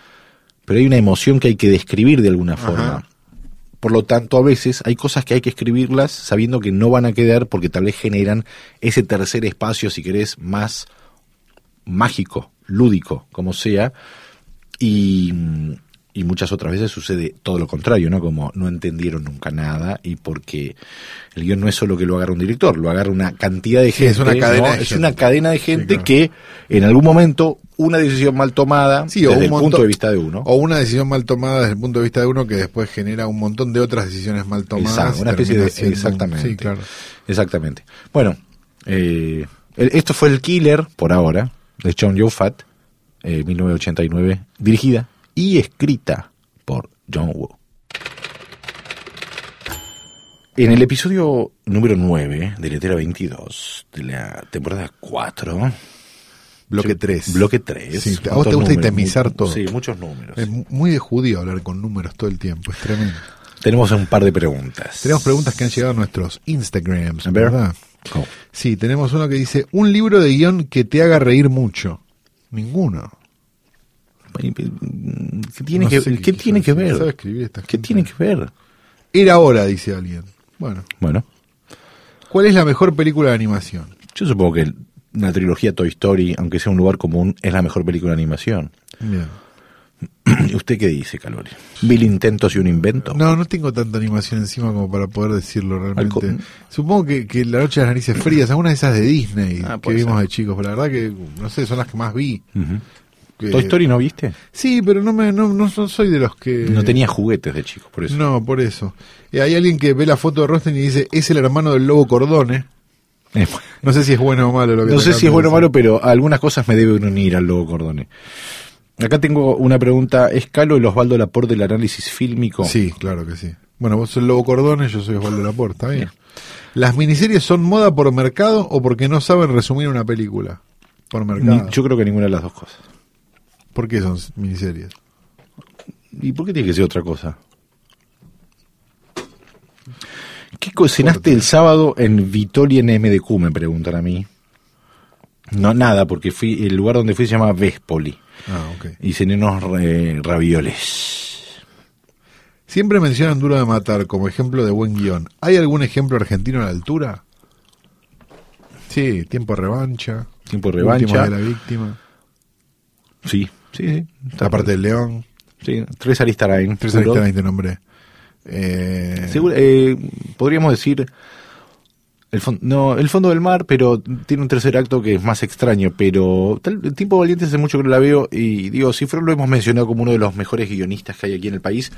pero hay una emoción que hay que describir de alguna forma? Por lo tanto, a veces hay cosas que hay que escribirlas sabiendo que no van a quedar porque tal vez generan ese tercer espacio, si querés, más mágico, lúdico, como sea, y, y muchas otras veces sucede todo lo contrario, ¿no? Como no entendieron nunca nada y porque el guion no es solo que lo agarra un director, lo agarra una cantidad de Sí, gente. es una cadena ¿no? de Es gente. una cadena de gente claro. que en algún momento una decisión mal tomada Sí, o desde un el montón- punto de vista de uno. O una decisión mal tomada desde el punto de vista de uno que después genera un montón de otras decisiones mal tomadas. Exacto, y una especie termina de siendo un- exactamente. Claro. Exactamente. Bueno, eh, el- esto fue el Killer por ahora de John Fat, eh, 1989, dirigida y escrita por John Woo. En el episodio número 9 de Letera 22 de la temporada 4, Bloque Sí, 3. Bloque 3. Sí, a vos te gusta itemizar todo. Sí, muchos números. Es muy de judío hablar con números todo el tiempo, es tremendo. Tenemos un par de preguntas. Tenemos preguntas que han llegado a nuestros Instagrams, A ver. ¿verdad? Oh. Sí, tenemos uno que dice, un libro de guion que te haga reír mucho. Ninguno. ¿Qué tiene, No que, sé ¿qué qué tiene que ver? Escribir ¿Qué tiene que ver? Era hora, dice alguien. Bueno, Bueno, ¿cuál es la mejor película de animación? yo supongo que una trilogía Toy Story, aunque sea un lugar común, es la mejor película de animación. Bien. ¿Usted qué dice, Calori? ¿Mil intentos y un invento? No, no tengo tanta animación encima como para poder decirlo realmente. Supongo que, que La Noche de las Narices Frías, alguna de esas de Disney Ah, que vimos ser. de chicos, pero la verdad que, no sé, son las que más vi. ¿Toy Story no viste? Sí, pero no, me, no, no so- soy de los que... No tenía juguetes de chico, por eso. No, por eso. Y hay alguien que ve la foto de Rosten y dice, es el hermano del lobo Cordone. No sé si es bueno o malo lo que no sé si es bueno o malo, pero algunas cosas me debe unir al lobo Cordone. Acá tengo una pregunta. ¿Es Calo el Osvaldo Laporte del análisis fílmico? Sí, claro que sí. Bueno, vos sos el lobo Cordone, yo soy Osvaldo Laporte, está bien. ¿Las miniseries son moda por mercado o porque no saben resumir una película? Por mercado. Ni- yo creo que ninguna de las dos cosas. ¿Por qué son miniseries? ¿Y por qué tiene que ser otra cosa? ¿Qué cocinaste el sábado en Vitoli en MDQ? Me preguntan a mí. No, nada, porque fui el lugar donde fui se llama Vespoli. Ah, ok. Y cené unos eh, ravioles. Siempre mencionan Duro de Matar como ejemplo de buen guion. ¿Hay algún ejemplo argentino a la altura? Sí, Tiempo de Revancha. Tiempo de revancha. de la víctima. Sí, sí, sí. La parte del León. Sí, tres Aristarain. Tres aristas te nombré. Eh, Seguro, eh, podríamos decir el, no, el fondo del mar, pero tiene un tercer acto que es más extraño. Pero tal, el Tiempo Valiente hace mucho que no la veo y digo, si lo hemos mencionado como uno de los mejores guionistas que hay aquí en el país,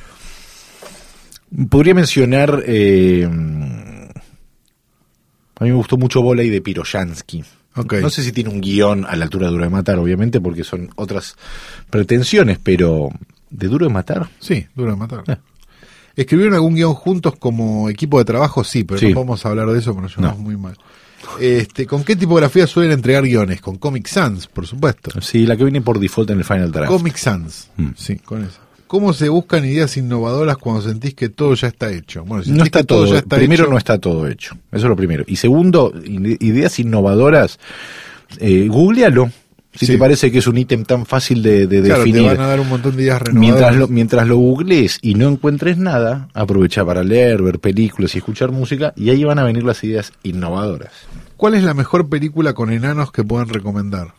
podría mencionar. eh, a mí me gustó mucho Voley de Piroyansky. No sé si tiene un guion a la altura de Duro de Matar, obviamente, porque son otras pretensiones, pero de Duro de Matar. Sí, Duro de Matar. Eh. ¿Escribieron algún guion juntos como equipo de trabajo? Sí, pero Sí. no podemos hablar de eso porque nos llevamos No. muy mal. Este, ¿Con qué tipografía suelen entregar guiones? Con Comic Sans, por supuesto. Sí, la que viene por default en el Final Draft. Comic Sans. Mm. Sí, con eso. ¿Cómo se buscan ideas innovadoras cuando sentís que todo ya está hecho? Bueno, si no está que todo, ya está primero hecho, no está todo hecho. Eso es lo primero. Y segundo, ideas innovadoras, eh, googlealo. Si Sí. te parece que es un ítem tan fácil de, de claro, definir. te van a dar un montón de ideas. Mientras lo, mientras lo googlees y no encuentres nada, aprovecha para leer, ver películas y escuchar música, y ahí van a venir las ideas innovadoras. ¿Cuál es la mejor película con enanos que puedan recomendar?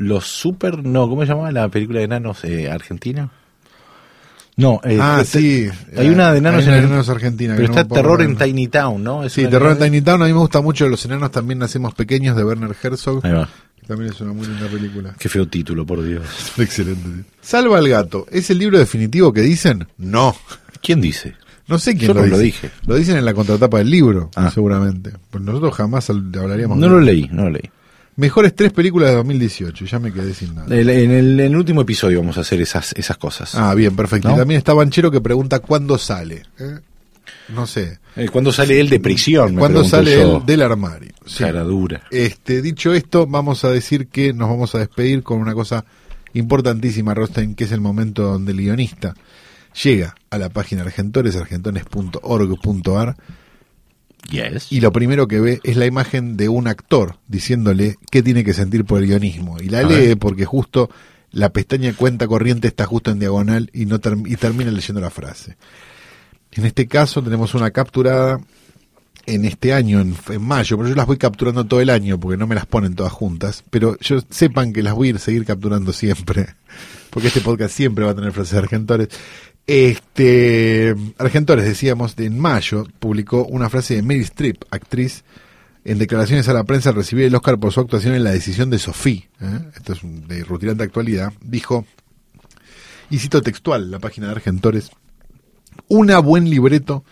Los super, no, ¿cómo se llamaba la película de enanos eh, argentina? No, eh, ah, te- sí. Hay una de enanos, Hay una en enanos argentina. pero no está Terror en. Tiny Town, ¿no? Es Sí, Terror en Tiny Town. A mí me gusta mucho Los enanos también nacemos pequeños de Werner Herzog. Ahí va. que también es una muy linda película. Qué feo título, por Dios. Excelente. Salva al gato. ¿Es el libro definitivo que dicen? No. ¿Quién dice? No sé quién Yo lo no dice. lo dije. Lo dicen en la contratapa del libro, Ah. seguramente. Pues nosotros jamás hablaríamos No de lo leí, no lo leí. Mejores tres películas de 2018. Ya me quedé sin nada. El- en, el, en el último episodio vamos a hacer esas, esas cosas. Ah, bien, perfecto. ¿No? Y también está Banchero que pregunta cuándo sale. ¿eh? No sé. Eh, ¿Cuándo sale él de prisión? ¿Cuándo sale yo. él del armario? Sí. Cara dura. Este, dicho esto, vamos a decir que nos vamos a despedir con una cosa importantísima, Rostein, que es el momento donde el guionista llega a la página Argentores, argentones.org.ar, Yes. y lo primero que ve es la imagen de un actor diciéndole qué tiene que sentir por el guionismo. Y la A lee ver. porque justo la pestaña cuenta corriente está justo en diagonal y, no y termina leyendo la frase. En este caso tenemos una capturada en este año, en, en mayo, pero yo las voy capturando todo el año porque no me las ponen todas juntas, pero yo sepan que las voy a ir seguir capturando siempre, porque este podcast siempre va a tener frases Argentores. Este, Argentores, decíamos, de- en mayo publicó una frase de Meryl Streep, actriz, en declaraciones a la prensa al recibir el Oscar por su actuación en la decisión de Sophie, ¿eh? esto es de rutilante actualidad, dijo, y cito textual, la página de Argentores, una buen libreto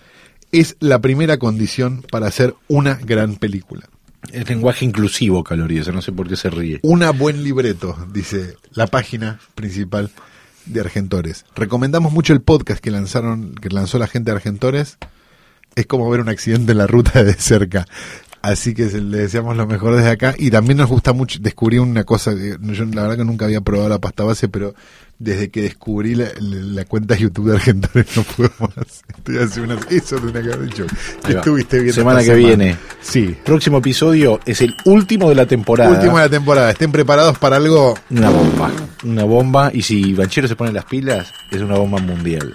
es la primera condición para hacer una gran película. Es lenguaje inclusivo, Caloriza, no sé por qué se ríe. Una buen libreto, dice la página principal de Argentores. Recomendamos mucho el podcast que lanzaron, que lanzó la gente de Argentores. Es como ver un accidente en la ruta de cerca. Así que se- le deseamos lo mejor desde acá. Y también nos gusta mucho, descubrí una cosa, que yo la verdad que nunca había probado la pasta base, pero desde que descubrí la, la- la cuenta YouTube de Argentores no puedo más. Estoy hace unas, eso tendría que haber dicho. ¿Qué Ahí va. estuviste viendo Semana que viene. Sí. Próximo episodio es el último de la temporada. Último de la temporada. Estén preparados para algo Una bomba. Una bomba. Y si Banchero se pone las pilas, es una bomba mundial.